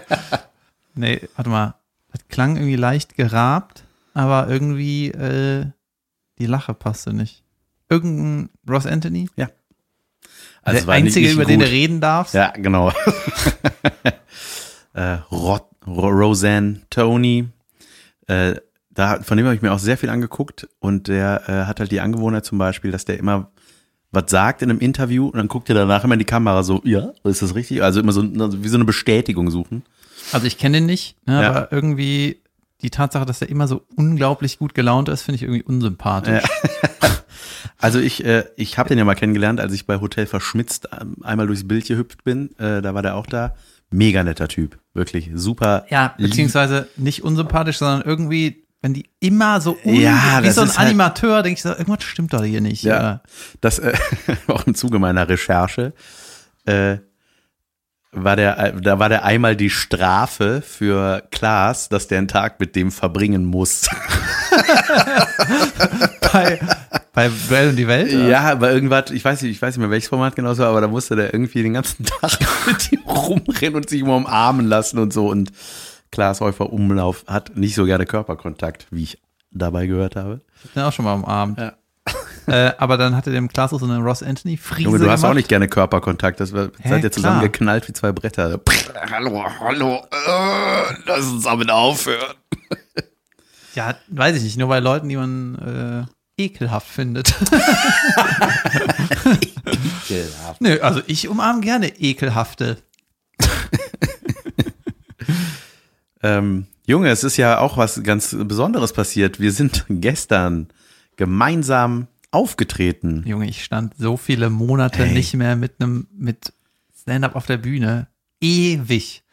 nee, warte mal. Das klang irgendwie leicht gerabt, aber irgendwie äh, die Lache passte nicht. Irgendein Ross Anthony? Also der einzige, über den du gut. reden darfst? Ja, genau. äh, Rod, Ro Roseanne Tony. Äh, da, von dem habe ich mir auch sehr viel angeguckt und der äh, hat halt die Angewohnheit zum Beispiel, dass der immer was sagt in einem Interview und dann guckt er danach immer in die Kamera so, ja, ist das richtig? Also immer so wie so eine Bestätigung suchen. Also ich kenne den nicht, ne, Ja. aber irgendwie die Tatsache, dass er immer so unglaublich gut gelaunt ist, finde ich irgendwie unsympathisch. Also ich, äh, ich habe den ja mal kennengelernt, als ich bei Hotel Verschmitzt ähm, einmal durchs Bild gehüpft bin. Äh, da war der auch da. Mega netter Typ, wirklich super. Ja, beziehungsweise nicht unsympathisch, sondern irgendwie, wenn die immer so un Ja, wie so ein halt- Animateur, denke ich so, irgendwas stimmt doch hier nicht. Ja, das äh, auch im Zuge meiner Recherche äh, war der, äh, da war der einmal die Strafe für Klaas, dass der einen Tag mit dem verbringen muss. Bei, bei Duell und die Welt? oder? Ja, aber irgendwas, ich weiß nicht, ich weiß nicht mehr welches Format genau so, aber da musste der irgendwie den ganzen Tag mit ihm rumrennen und sich immer umarmen lassen und so. Und Klaas Häufer Umlauf hat nicht so gerne Körperkontakt, wie ich dabei gehört habe. Ich hab den auch schon mal Abend. Ja. Äh, aber dann hatte der im Klaas so eine Ross Anthony Friese Junge, du hast gemacht. auch nicht gerne Körperkontakt. Das war, Hä, seid ihr zusammen klar. geknallt wie zwei Bretter. hallo, hallo, äh, lass uns damit aufhören. Ja, weiß ich nicht, nur bei Leuten, die man äh, ekelhaft findet. Nö, also ich umarme gerne ekelhafte. Ähm, Junge, es ist ja auch was ganz Besonderes passiert. Wir sind gestern gemeinsam aufgetreten. Junge, ich stand so viele Monate Ey. nicht mehr mit einem mit Stand-up auf der Bühne. Ewig.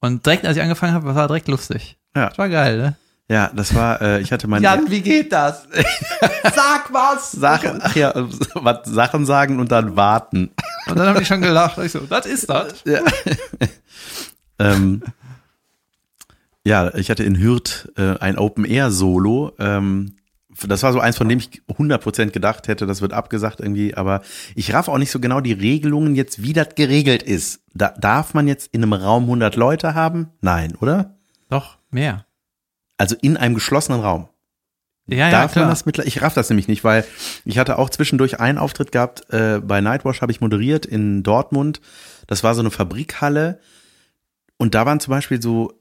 Und direkt, als ich angefangen habe, war direkt lustig. Ja. Das war geil, ne? Ja, das war, äh, ich hatte mein wie geht das? Sag was! Sachen, ach ja, was Sachen sagen und dann warten. Und dann haben die schon gelacht. Ich so, das ist das. Ja. ähm, ja, ich hatte in Hürth äh, ein Open-Air-Solo. Ähm, das war so eins, von dem ich 100% gedacht hätte, das wird abgesagt irgendwie. Aber ich raff auch nicht so genau die Regelungen jetzt, wie das geregelt ist. Da, darf man jetzt in einem Raum 100 Leute haben? Nein, oder? Doch, mehr. Also in einem geschlossenen Raum. Ja, ja, Darf man klar. das mittlerweile? Ich raff das nämlich nicht, weil ich hatte auch zwischendurch einen Auftritt gehabt, äh, bei Nightwash habe ich moderiert in Dortmund. Das war so eine Fabrikhalle und da waren zum Beispiel so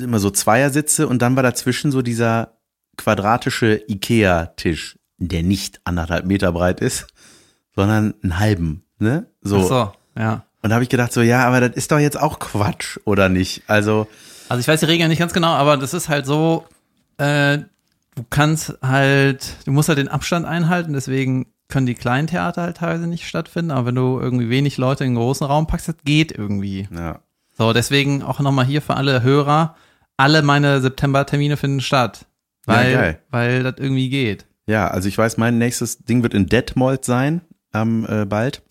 immer so Zweiersitze und dann war dazwischen so dieser quadratische Ikea-Tisch, der nicht anderthalb Meter breit ist, sondern einen halben, ne? So. Ach so, ja. Und da habe ich gedacht so, ja, aber das ist doch jetzt auch Quatsch, oder nicht? Also, Also ich weiß die Regeln nicht ganz genau, aber das ist halt so, äh, du kannst halt, du musst halt den Abstand einhalten, deswegen können die kleinen Theater halt teilweise nicht stattfinden, aber wenn du irgendwie wenig Leute in einen großen Raum packst, das geht irgendwie. ja. So, deswegen auch nochmal hier für alle Hörer, alle meine September-Termine finden statt. Ja, Weil, geil. weil das irgendwie geht. Ja, also ich weiß, mein nächstes Ding wird in Detmold sein, am äh, bald.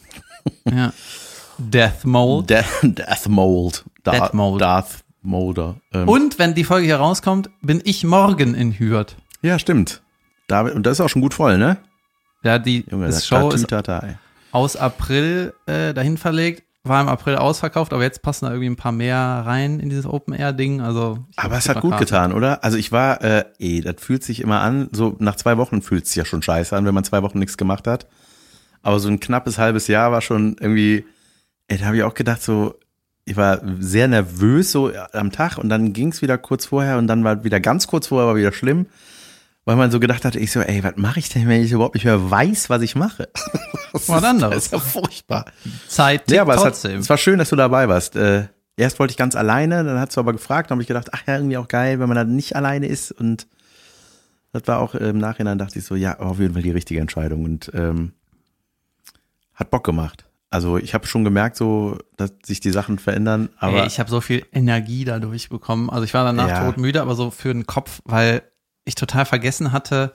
Ja. Death Mode. Death, Death Mold. Da, Death Mold. Darth Molder. Ähm, Und wenn die Folge hier rauskommt, bin ich morgen in Hürth. ja, stimmt. Da, und das ist auch schon gut voll, ne? Ja, die Junge, das Show ist aus April äh, dahin verlegt. War im April ausverkauft, aber jetzt passen da irgendwie ein paar mehr rein in dieses Open-Air-Ding. Also, Aber es hat gut Karten. getan, oder? Also ich war, äh, eh, das fühlt sich immer an, so nach zwei Wochen fühlt es sich ja schon scheiße an, wenn man zwei Wochen nichts gemacht hat. Aber so ein knappes halbes Jahr war schon irgendwie, ey, da habe ich auch gedacht, so, ich war sehr nervös so am Tag und dann ging es wieder kurz vorher und dann war wieder ganz kurz vorher war wieder schlimm, weil man so gedacht hat, ich so, ey, was mache ich denn, wenn ich überhaupt nicht mehr weiß, was ich mache? Das Was ist- anderes. Das ist ja furchtbar. Zeit Ja, aber es, hat, trotzdem. es war schön, dass du dabei warst. Äh, erst wollte ich ganz alleine, dann hast du aber gefragt, dann habe ich gedacht, ach ja, irgendwie auch geil, wenn man dann nicht alleine ist und das war auch äh, im Nachhinein dachte ich so, ja, auf jeden Fall die richtige Entscheidung und ähm, hat Bock gemacht. Also ich habe schon gemerkt, so, dass sich die Sachen verändern, aber Ey, ich habe so viel Energie dadurch bekommen. Also ich war danach Ja. todmüde, aber so für den Kopf, weil ich total vergessen hatte,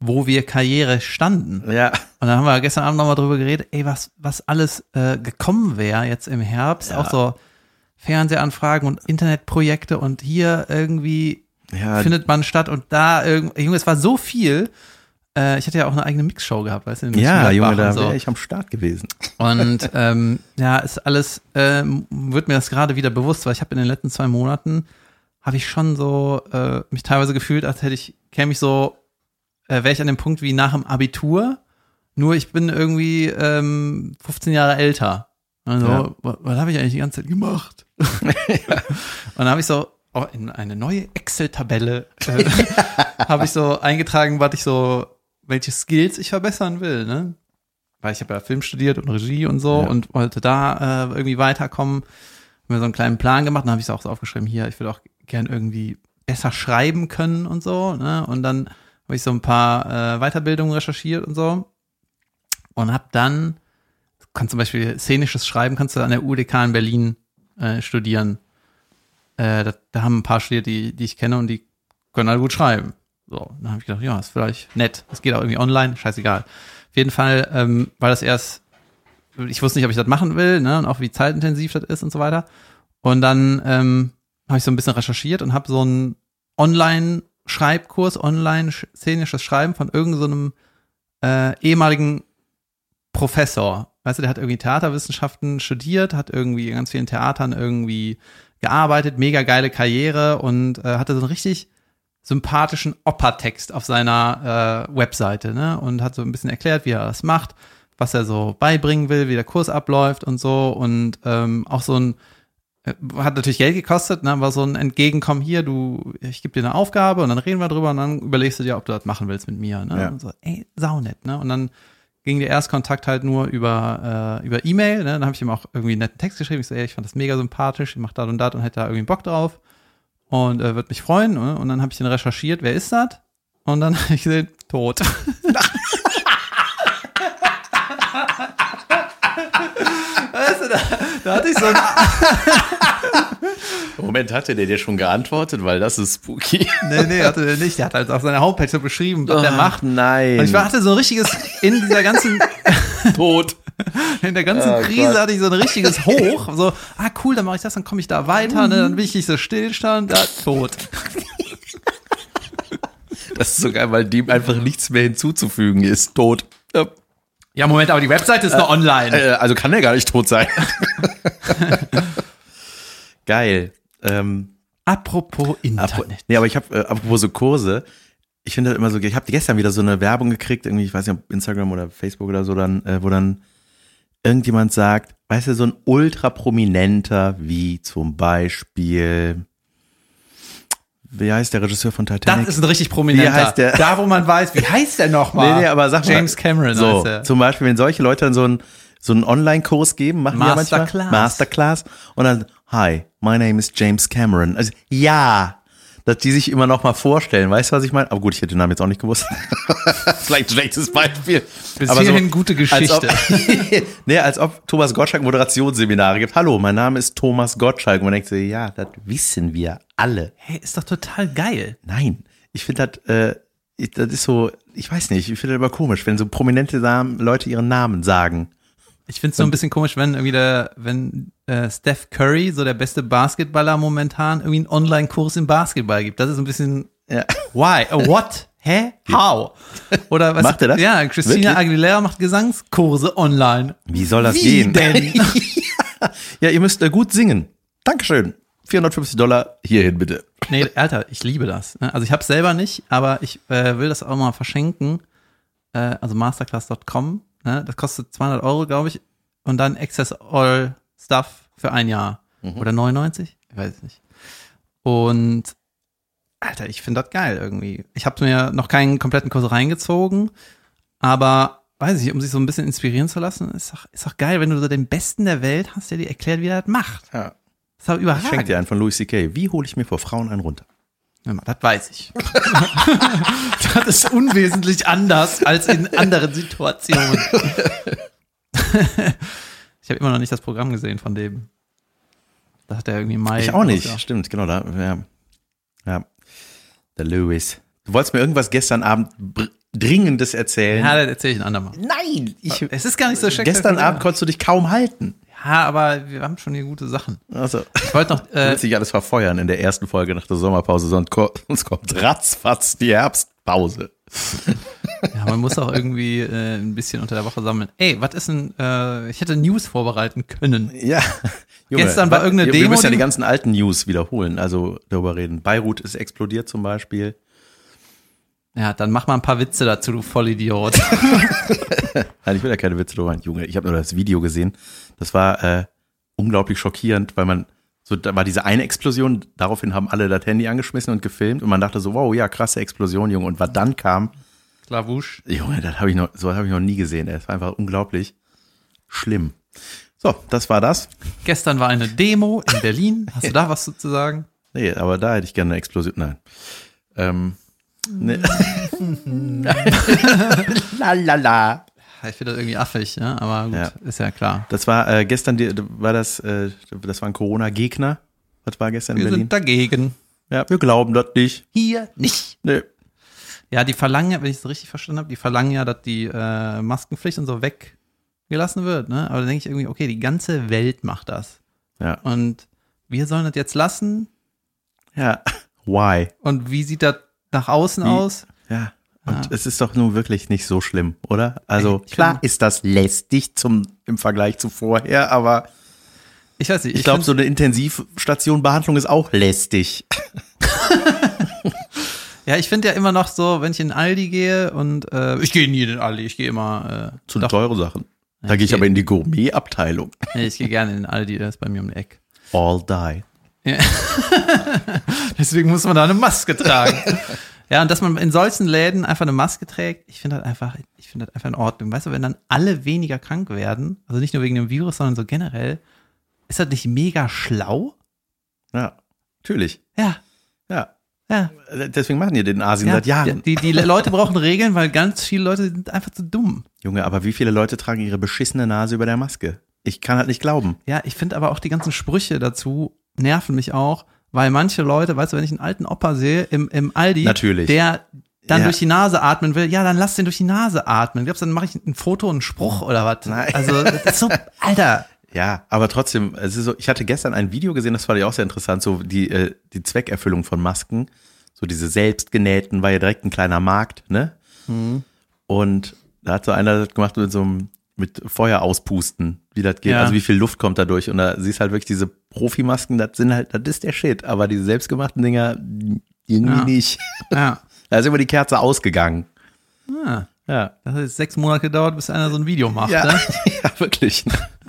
wo wir Karriere standen. ja, Und dann haben wir gestern Abend nochmal drüber geredet, ey, was, was alles äh, gekommen wäre jetzt im Herbst. Ja. Auch so Fernsehanfragen und Internetprojekte und hier irgendwie ja, findet man statt und da irgendwie, Junge, es war so viel. Äh, ich hatte ja auch eine eigene Mixshow gehabt, weißt du? ja, Junge, da so. wäre ich am Start gewesen. Und ähm, ja, ist alles, ähm, wird mir das gerade wieder bewusst, weil ich habe in den letzten zwei Monaten, habe ich schon so äh, mich teilweise gefühlt, als hätte ich, käme ich so, äh, wäre ich an dem Punkt wie nach dem Abitur, nur ich bin irgendwie ähm, 15 Jahre älter. Also, Ja. was, was habe ich eigentlich die ganze Zeit gemacht? Und dann habe ich so oh, in eine neue Excel-Tabelle äh, habe ich so eingetragen, was ich so, welche Skills ich verbessern will, ne? Weil ich habe ja Film studiert und Regie und so Ja. und wollte da äh, irgendwie weiterkommen. Hab mir so einen kleinen Plan gemacht, dann habe ich es auch so aufgeschrieben, hier, ich will auch gern irgendwie besser schreiben können und so, ne? Und dann habe ich so ein paar äh, Weiterbildungen recherchiert und so und habe dann kannst zum Beispiel szenisches Schreiben kannst du an der UDK in Berlin äh, studieren. Äh, da, da haben ein paar studiert, die, die ich kenne und die können alle gut schreiben. So, dann habe ich gedacht, ja, ist vielleicht nett. Das geht auch irgendwie online, scheißegal. Auf jeden Fall, ähm, weil das erst, ich wusste nicht, ob ich das machen will, ne, und auch wie zeitintensiv das ist und so weiter. Und dann ähm, habe ich so ein bisschen recherchiert und habe so einen Online-Schreibkurs, online-szenisches Schreiben von irgendeinem so äh, ehemaligen Professor. Weißt du, der hat irgendwie Theaterwissenschaften studiert, hat irgendwie in ganz vielen Theatern irgendwie gearbeitet, mega geile Karriere und äh, hatte so einen richtig sympathischen Opertext auf seiner äh, Webseite, ne? Und hat so ein bisschen erklärt, wie er das macht, was er so beibringen will, wie der Kurs abläuft und so. Und ähm, auch so ein hat natürlich Geld gekostet, ne? War so ein Entgegenkommen hier, du, ich gebe dir eine Aufgabe und dann reden wir drüber und dann überlegst du dir, ob du das machen willst mit mir. Ne? Ja. Und so, ey, saunett, ne? Und dann ging der Erstkontakt halt nur über äh, über E-Mail. Ne? Dann habe ich ihm auch irgendwie einen netten Text geschrieben. Ich so, ey, ich fand das mega sympathisch, ich mach das und das und hätte da irgendwie Bock drauf und äh, würde mich freuen. Ne? Und dann habe ich den recherchiert, wer ist das? Und dann habe ich gesehen, tot. weißt du, da, da hatte ich so ein, Moment, hatte der dir schon geantwortet, weil das ist spooky. nee, nee, hatte der nicht. Der hat halt auf seiner Homepage so beschrieben, was der macht. Nein. Und ich hatte so ein richtiges, in dieser ganzen, tot. in der ganzen Oh Krise Gott. hatte ich so ein richtiges Hoch. So, ah cool, dann mache ich das, dann komme ich da weiter, ne, dann will ich nicht so Stillstand, da, tot. Das ist so geil, weil dem einfach nichts mehr hinzuzufügen ist. Tot. Ja. Ja, Moment, aber die Webseite ist noch online. Äh, also kann er gar nicht tot sein. geil. Ähm, Apropos apro- Internet. nee, aber ich habe, äh, apropos so Kurse, ich finde das immer so, ich habe gestern wieder so eine Werbung gekriegt, irgendwie, ich weiß nicht, ob Instagram oder Facebook oder so, dann, äh, wo dann irgendjemand sagt, weißt du, so ein ultra prominenter, wie zum Beispiel, wie heißt der Regisseur von Titanic? Das ist ein richtig prominenter. Wie heißt der? Da, wo man weiß, wie heißt der nochmal? Nee, nee, aber sag mal. James Cameron So, heißt der. zum Beispiel, wenn solche Leute dann so einen so einen Online-Kurs geben, machen die ja manchmal Masterclass. Masterclass und dann, hi, my name is James Cameron. Also, ja, dass die sich immer noch mal vorstellen, weißt du, was ich meine? Aber gut, ich hätte den Namen jetzt auch nicht gewusst. Vielleicht ein schlechtes Beispiel. Bis Aber hierhin gute Geschichte. Als ob, nee, als ob Thomas Gottschalk Moderationsseminare gibt. Hallo, mein Name ist Thomas Gottschalk. Und man denkt so, ja, das wissen wir alle. Hey, ist doch total geil. Nein, ich finde das, äh, ich- das ist so, ich weiß nicht, ich finde das immer komisch, wenn so prominente Namen, Leute ihren Namen sagen. Ich finde es so ein bisschen komisch, wenn irgendwie der, wenn äh, Steph Curry, so der beste Basketballer momentan, irgendwie einen Online-Kurs im Basketball gibt. Das ist ein bisschen Ja. why? Uh, what? Hä? How? Oder was? Macht er das? Ja, Christina Wirklich? Aguilera macht Gesangskurse online. Wie soll das Wie gehen? denn? Ja, ihr müsst äh, gut singen. Dankeschön. 450 Dollar hierhin bitte. Nee, Alter, ich liebe das. ne? Also ich habe selber nicht, aber ich äh, will das auch mal verschenken. Äh, also masterclass.com. Ne? Das kostet 200 Euro, glaube ich. Und dann Access All Stuff für ein Jahr. oder 99, ich weiß es nicht. Und Alter, ich finde das geil irgendwie. Ich habe mir noch keinen kompletten Kurs reingezogen, aber weiß ich, um sich so ein bisschen inspirieren zu lassen, ist doch, ist doch geil, wenn du so den Besten der Welt hast, der dir erklärt, wie er das macht. Ja. Das ist doch Ich überragend. schenke dir einen von Louis C.K. Wie hole ich mir vor Frauen einen runter? Das weiß ich. das ist unwesentlich anders als in anderen Situationen. ich habe immer noch nicht das Programm gesehen von dem. Da hat er irgendwie Mai. Ich auch nicht. rausgebracht. Stimmt, genau. Da, ja. ja. Der Louis. Du wolltest mir irgendwas gestern Abend Dringendes erzählen. Ja, das erzähle ich ein andermal. Nein, ich, Es ist gar nicht so spektakulär. gestern Abend konntest du dich kaum halten. Ja, aber wir haben schon hier gute Sachen. Also, Ich wollte noch, äh, willst dich alles verfeuern in der ersten Folge nach der Sommerpause, sonst ko- sonst kommt ratzfatz die Herbstpause. ja, man muss auch irgendwie äh, ein bisschen unter der Woche sammeln. Ey, was ist denn, äh, ich hätte News vorbereiten können. Ja. Gestern war wa- irgendeine wir, Demo, Wir müssen ja die- ganzen alten News wiederholen, also darüber reden. Beirut ist explodiert zum Beispiel. Ja, dann mach mal ein paar Witze dazu, du Vollidiot. Nein, ich will ja keine Witze drüber. machen. Junge, ich habe nur das Video gesehen. Das war äh, unglaublich schockierend, weil man so da war diese eine Explosion, daraufhin haben alle das Handy angeschmissen und gefilmt und man dachte so, wow, ja, krasse Explosion, Junge. Und was dann kam, Klavouche. Junge, das habe ich noch, so habe ich noch nie gesehen. Das war einfach unglaublich schlimm. So, das war das. Gestern war eine Demo in Berlin. Hast du da was zu sagen? Nee, aber da hätte ich gerne eine Explosion. Nein. Ähm, nee. la la la. Ja, Ich finde das irgendwie affig, ja, aber gut, Ja. ist ja klar. Das war äh, gestern, die, war das, äh, das waren Corona-Gegner. Was war gestern in Wir Berlin? sind dagegen. Ja, wir glauben das nicht. Hier nicht. Nee. Ja, die verlangen ja, wenn ich es richtig verstanden habe, die verlangen ja, dass die äh, Maskenpflicht und so weggelassen wird, ne? Aber da denke ich irgendwie, okay, die ganze Welt macht das. Ja. Und wir sollen das jetzt lassen. Ja. Why? Und wie sieht das nach außen Wie? aus? Ja. Und Ah. es ist doch nun wirklich nicht so schlimm, oder? Also Ich klar ist das lästig zum im Vergleich zu vorher, aber Ich weiß nicht. ich, glaube, find- so eine Intensivstationbehandlung ist auch lästig. Ja, ich finde ja immer noch so, wenn ich in Aldi gehe und äh, ich gehe nie in den Aldi, ich gehe immer äh, Zu doch, teure Sachen. Da Ja, gehe ich aber in die Gourmet-Abteilung. ich gehe gerne in den Aldi, der ist bei mir um die Ecke. All die. Ja. Deswegen muss man da eine Maske tragen. ja, und dass man in solchen Läden einfach eine Maske trägt, ich finde das einfach, ich finde das einfach in Ordnung. Weißt du, wenn dann alle weniger krank werden, also nicht nur wegen dem Virus, sondern so generell, ist das nicht mega schlau? Ja, natürlich. Ja, Ja. ja. Deswegen machen die den Asien ja seit Jahren. Die, die Leute brauchen Regeln, weil ganz viele Leute sind einfach zu dumm. Junge, aber wie viele Leute tragen ihre beschissene Nase über der Maske? Ich kann halt nicht glauben. Ja, ich finde aber auch die ganzen Sprüche dazu nerven mich auch, weil manche Leute, weißt du, wenn ich einen alten Opa sehe im, im Aldi, Natürlich. der dann Ja. durch die Nase atmen will, ja, dann lass den durch die Nase atmen. Glaubst du, dann mache ich ein Foto, einen Spruch oder was? Nein. Also, so, Alter. Ja, aber trotzdem, es ist so, ich hatte gestern ein Video gesehen, das fand ich auch sehr interessant, so die, äh, die Zweckerfüllung von Masken. So diese selbstgenähten, war ja direkt ein kleiner Markt, ne? Und da hat so einer das gemacht mit so einem, mit Feuer auspusten, wie das geht, Ja. also wie viel Luft kommt da durch. Und da siehst halt wirklich diese Profimasken, das sind halt, das ist der Shit. Aber diese selbstgemachten Dinger, irgendwie Ja. nicht. Ja. Da ist immer die Kerze ausgegangen. Ah, Ja. das hat jetzt sechs Monate gedauert, bis einer so ein Video macht. Ja, Ne? ja wirklich.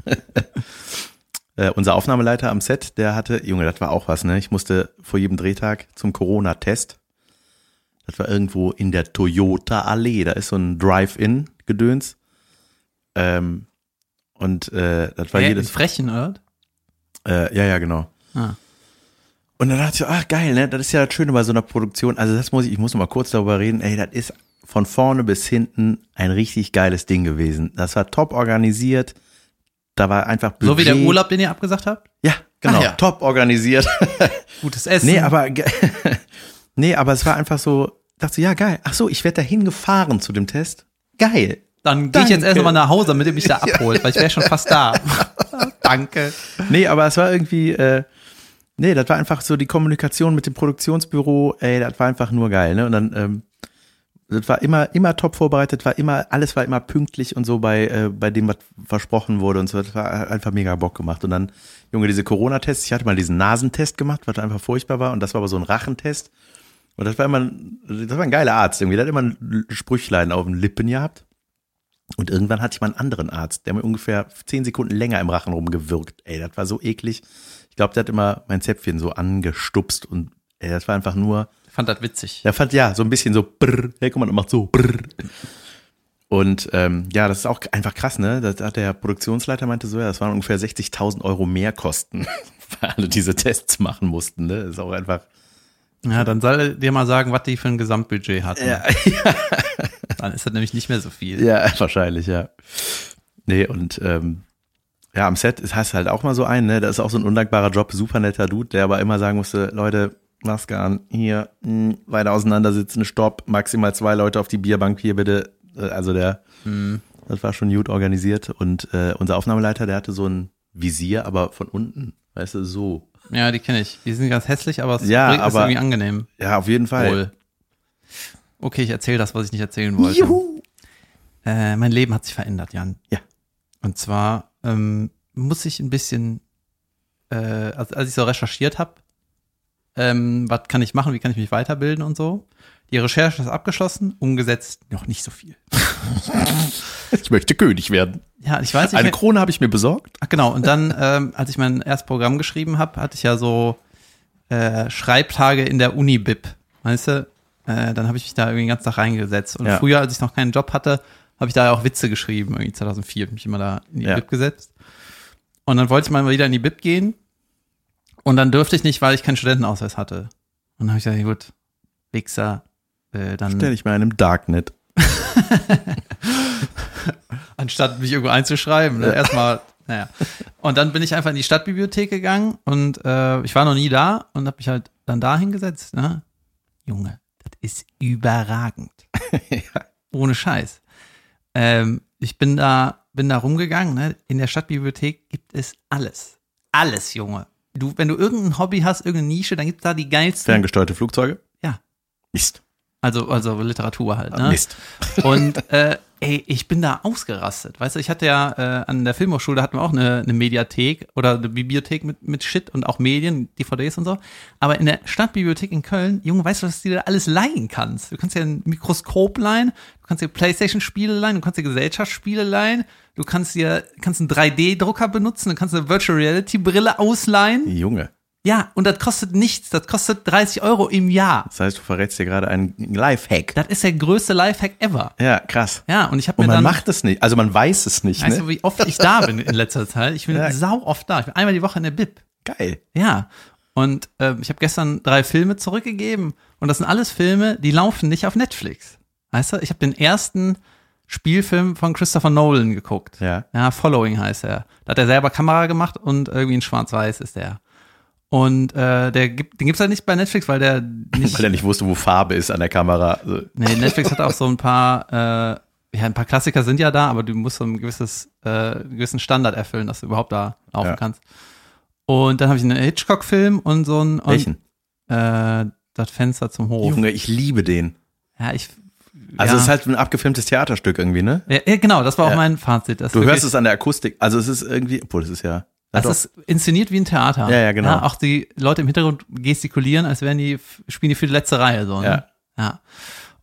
äh, unser Aufnahmeleiter am Set, der hatte, Junge, das war auch was, ne? Ich musste vor jedem Drehtag zum Corona-Test. Das war irgendwo in der Toyota-Allee. Da ist so ein Drive-In-Gedöns. Ähm, und äh, das war Hä, jedes. Frechen, oder? Äh, ja, ja, genau. Ah. Und dann dachte ich, ach geil, ne? Das ist ja das Schöne bei so einer Produktion. Also das muss ich, ich muss noch mal kurz darüber reden. Ey, das ist von vorne bis hinten ein richtig geiles Ding gewesen. Das war top organisiert. Da war einfach Budget. So wie der Urlaub, den ihr abgesagt habt? Ja, genau. Ach ja. Top organisiert. Gutes Essen. nee, aber nee, aber es war einfach so. Dachte ja geil. Ach so, ich werde dahin gefahren zu dem Test. Geil. Dann gehe ich jetzt erst mal nach Hause, damit ihr mich da abholt, weil ich wäre schon fast da. Danke. Nee, aber es war irgendwie, äh, nee, das war einfach so die Kommunikation mit dem Produktionsbüro, ey, das war einfach nur geil, ne? Und dann, ähm, das war immer, immer top vorbereitet, war immer, alles war immer pünktlich und so bei, äh, bei dem, was versprochen wurde und so. Das war einfach mega Bock gemacht. Und dann, Junge, diese Corona-Tests, ich hatte mal diesen Nasentest gemacht, was einfach furchtbar war, und das war aber so ein Rachentest. Und das war immer, das war ein geiler Arzt irgendwie, der hat immer ein Sprüchlein auf den Lippen gehabt. Und irgendwann hatte ich mal einen anderen Arzt, der mir ungefähr zehn Sekunden länger im Rachen rumgewirkt. Ey, das war so eklig. Ich glaube, der hat immer mein Zäpfchen so angestupst und ey, das war einfach nur, Ich fand das witzig. der fand ja so ein bisschen so brrr, hey, guck mal, macht so brrr. Und ähm, ja, das ist auch einfach krass, ne? Das hat der Produktionsleiter meinte so, ja, das waren ungefähr 60.000 Euro mehr Kosten, weil alle diese Tests machen mussten, ne? Das ist auch einfach, Ja, dann soll er dir mal sagen, was die für ein Gesamtbudget hatten. ja, Dann ist das nämlich nicht mehr so viel. Ja, wahrscheinlich, ja. Nee, und ähm, ja, am Set ist, hast du halt auch mal so einen, ne? Das ist auch so ein undankbarer Job, super netter Dude, der aber immer sagen musste, Leute, Maske an, hier, mh, weiter auseinandersitzen, stopp, maximal zwei Leute auf die Bierbank hier bitte. Äh, Also der, das war schon gut organisiert. Und äh, unser Aufnahmeleiter, der hatte so ein Visier, aber von unten, weißt du, so. Ja, die kenne ich. Die sind ganz hässlich, aber es Ja, bringt- ist aber- irgendwie angenehm. Ja, auf jeden Fall. Wohl. Okay, ich erzähle das, was ich nicht erzählen wollte. Juhu. Äh, mein Leben hat sich verändert, Jan. Ja. Und zwar ähm, muss ich ein bisschen, äh, als, als ich so recherchiert habe, ähm, was kann ich machen, wie kann ich mich weiterbilden und so. Die Recherche ist abgeschlossen, umgesetzt noch nicht so viel. Ich möchte König werden. Ja, ich weiß nicht. Eine Krone habe ich mir besorgt. Ach, genau. Und dann, ähm, als ich mein erstes Programm geschrieben habe, hatte ich ja so äh, Schreibtage in der Uni-Bib. Weißt du? Äh, dann habe ich mich da irgendwie den ganzen Tag reingesetzt. Und Ja. früher, als ich noch keinen Job hatte, habe ich da ja auch Witze geschrieben. Irgendwie 2004 habe ich mich immer da in die Ja. Bib gesetzt. Und dann wollte ich mal wieder in die Bib gehen. Und dann durfte ich nicht, weil ich keinen Studentenausweis hatte. Und dann habe ich gesagt, gut, Wichser, äh, dann Stell dich mal in einem Darknet. anstatt mich irgendwo einzuschreiben. Ne? Erstmal, naja. Und dann bin ich einfach in die Stadtbibliothek gegangen und äh, ich war noch nie da und habe mich halt dann da hingesetzt. Ne? Junge, das ist überragend. Ohne Scheiß. Ähm, ich bin da, bin da rumgegangen. Ne? In der Stadtbibliothek gibt es alles. Alles, Junge. Du, wenn du irgendein Hobby hast, irgendeine Nische, dann gibt's da die geilsten. Ferngesteuerte Flugzeuge? Ja. Mist. Also, also Literatur halt. Ne? Mist. Und äh, ey, ich bin da ausgerastet. Weißt du, ich hatte ja äh, an der Filmhochschule hatten wir auch eine, eine Mediathek oder eine Bibliothek mit, mit Shit und auch Medien, DVDs und so. Aber in der Stadtbibliothek in Köln, Junge, weißt du, was du dir da alles leihen kannst? Du kannst dir ein Mikroskop leihen, du kannst dir Playstation-Spiele leihen, du kannst dir Gesellschaftsspiele leihen, du kannst dir kannst einen 3D-Drucker benutzen, du kannst eine Virtual Reality-Brille ausleihen. Junge. Ja, und das kostet nichts, das kostet 30 Euro im Jahr. Das heißt, du verrätst dir gerade einen Lifehack. Das ist der größte Lifehack ever. Ja, krass. Ja, und ich habe Und mir man dann macht es nicht. Also man weiß es nicht, Weißt ne? du, wie oft ich da bin in letzter Zeit? Ich bin Ja. sau oft da. Ich bin einmal die Woche in der Bib. Geil. Ja. Und ähm, ich habe gestern drei Filme zurückgegeben. Und das sind alles Filme, die laufen nicht auf Netflix. Weißt du, ich habe den ersten Spielfilm von Christopher Nolan geguckt. Ja. Ja, Following heißt er. Da hat er selber Kamera gemacht und irgendwie in Schwarz-Weiß ist der. Und äh, der gibt, den gibt's halt nicht bei Netflix, weil der nicht. Weil er nicht wusste, wo Farbe ist an der Kamera. Also, Nee, Netflix hat auch so ein paar, äh, ja, ein paar Klassiker sind ja da, aber du musst so ein gewisses, äh, einen gewissen Standard erfüllen, dass du überhaupt da laufen Ja. kannst. Und dann habe ich einen Hitchcock-Film und so ein, und, welchen? äh, das Fenster zum Hof. Junge, ich liebe den. Ja, ich. Also ja. es ist halt ein abgefilmtes Theaterstück irgendwie, ne? ja, genau, das war auch Ja. mein Fazit. Du hörst es an der Akustik. Also es ist irgendwie, obwohl das ist ja. Das Ja, doch. ist inszeniert wie ein Theater. Ja, ja, genau. auch die Leute im Hintergrund gestikulieren, als wären die, spielen die für die letzte Reihe so. Ne? Ja. ja.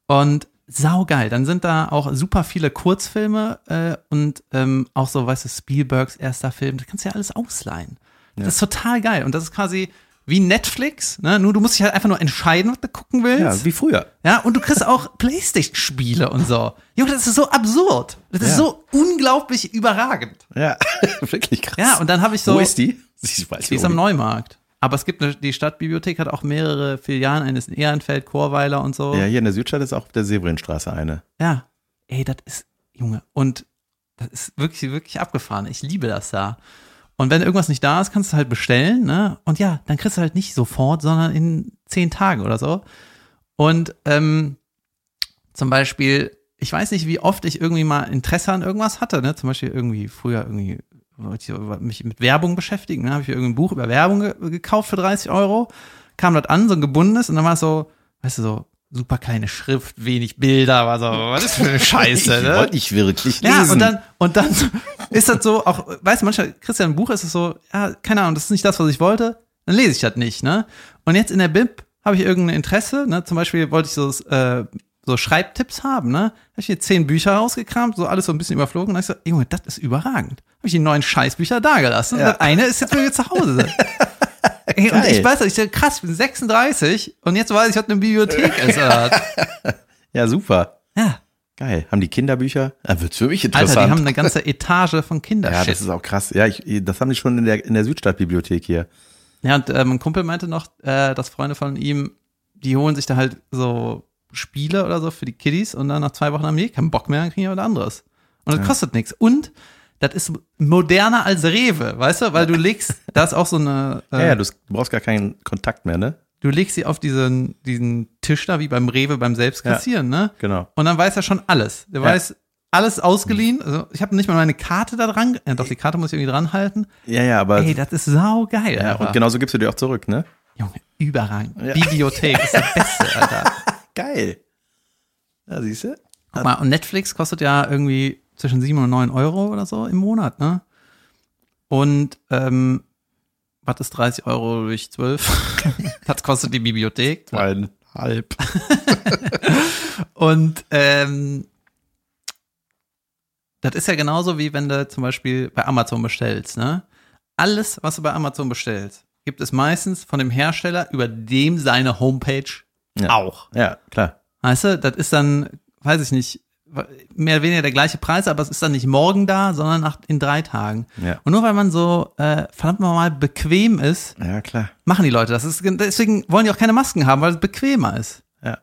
Und saugeil. Dann sind da auch super viele Kurzfilme äh, und ähm, auch so, weißt du, Spielbergs erster Film. Das kannst du ja alles ausleihen. Das ist total geil. Und das ist quasi wie Netflix, ne? Nur du musst dich halt einfach nur entscheiden, was du gucken willst. ja, wie früher. Ja, und du kriegst auch Playstation-Spiele und so. Junge, das ist so absurd. Das ist Ja. so unglaublich überragend. Ja, wirklich krass. Ja, und dann habe ich so. Wo ist die? Ich weiß Die ist am Neumarkt. Aber es gibt eine, die Stadtbibliothek hat auch mehrere Filialen, eines in Ehrenfeld, Chorweiler und so. Ja, hier in der Südstadt ist auch auf der Severinstraße eine. Ja. Ey, das ist, Junge, und das ist wirklich, wirklich abgefahren. Ich liebe das da. Und wenn irgendwas nicht da ist, kannst du halt bestellen, ne? Und ja, dann kriegst du halt nicht sofort, sondern in zehn Tagen oder so. Und ähm, zum Beispiel, ich weiß nicht, wie oft ich irgendwie mal Interesse an irgendwas hatte, ne? Zum Beispiel irgendwie früher irgendwie wollte ich mich mit Werbung beschäftigen, ne? Habe ich mir irgendein Buch über Werbung ge gekauft für 30 Euro, kam das an, so ein gebundenes, und dann war es so, weißt du, so super kleine Schrift, wenig Bilder, war so, was ist für eine Scheiße, ne? wollte nicht wirklich lesen. Ja, und dann, und dann ist das so, auch, weißt du, manchmal, Christian, ein Buch ist es so, ja, keine Ahnung, das ist nicht das, was ich wollte, dann lese ich das nicht, ne? Und jetzt in der Bib habe ich irgendein Interesse, ne? Zum Beispiel wollte ich so, äh, so Schreibtipps haben, ne? Habe ich hier zehn Bücher rausgekramt, so alles so ein bisschen überflogen und hab ich so, Junge, das ist überragend. Habe ich die neuen Scheißbücher da gelassen. Und das eine ist jetzt wieder zu Hause. Und ich weiß, ich krass, ich bin 36 und jetzt weiß ich, was eine Bibliothek ist. Alter. Ja, super. Ja. Geil. Haben die Kinderbücher? Da wird's für mich Alter, interessant. die haben eine ganze Etage von ja, Kindershit. das ist auch krass. Ja, ich, das haben die schon in der, in der Südstadtbibliothek hier. Ja, und äh, mein Kumpel meinte noch, äh, dass Freunde von ihm, die holen sich da halt so Spiele oder so für die Kiddies und dann nach zwei Wochen haben die keinen Bock mehr, dann kriegen die was anderes. Und das kostet nichts. Und das ist moderner als Rewe, weißt du? Weil du legst, da ist auch so eine, äh, Ja, ja, du brauchst gar keinen Kontakt mehr, ne? du legst sie auf diesen, diesen Tisch da, wie beim Rewe beim Selbstkassieren, ne? Genau. Und dann weiß er schon alles. Der Ja. weiß alles ausgeliehen. Also ich habe nicht mal meine Karte da dran, ja, doch die Karte muss ich irgendwie dran halten. Ja, ja, aber. Ey, das ist saugeil. ja, Alter. und genauso gibst du dir auch zurück, ne? Junge, überragend. Bibliothek ist das Beste, Alter. Geil. Ja, siehst du? Guck mal, und Netflix kostet ja irgendwie zwischen 7 und 9 Euro oder so im Monat, ne? Und ähm, was ist 30 Euro durch 12? das kostet die Bibliothek. Zweieinhalb. Und ähm, das ist ja genauso wie wenn du zum Beispiel bei Amazon bestellst, ne? Alles, was du bei Amazon bestellst, gibt es meistens von dem Hersteller über dem seine Homepage Ja. auch. Ja, klar. Weißt du, das ist dann, weiß ich nicht, mehr oder weniger der gleiche Preis, aber es ist dann nicht morgen da, sondern nach, in drei Tagen. Ja. Und nur weil man so äh, verdammt mal bequem ist, Ja, klar. machen die Leute das. ist, deswegen wollen die auch keine Masken haben, weil es bequemer ist. Ja.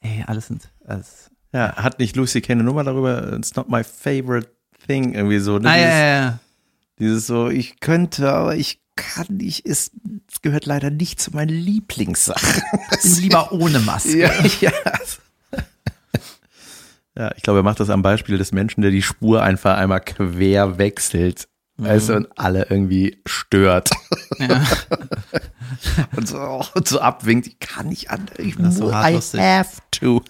Ey, alles sind, alles. Ja, hat nicht Lucy keine Nummer darüber? It's not my favorite thing, irgendwie so. Ne? Ah, ja, dieses, ja, ja. dieses so, ich könnte, aber ich kann nicht, es gehört leider nicht zu meinen Lieblingssachen. Bin lieber ohne Maske. ja, ja. Ja, ich glaube, er macht das am Beispiel des Menschen, der die Spur einfach einmal quer wechselt. Weißt du, und alle irgendwie stört. Ja. und, so, und so abwinkt. Ich kann nicht anders. Ich Das ist so I lustig. have to.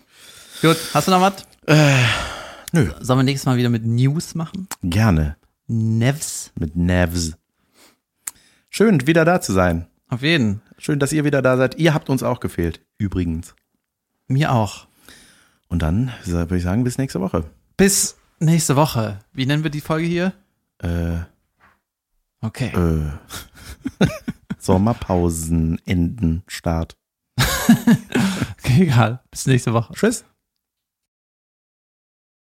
Gut, hast du noch was? nö. Sollen wir nächstes Mal wieder mit News machen? Gerne. Nevs? Mit Nevs. Schön, wieder da zu sein. Auf jeden. Schön, dass ihr wieder da seid. Ihr habt uns auch gefehlt. Übrigens. Mir auch. Und dann würde ich sagen, bis nächste Woche. Bis nächste Woche. Wie nennen wir die Folge hier? Äh, Okay. äh. Sommerpausen, Enden, Start. okay egal. Bis nächste Woche. Tschüss.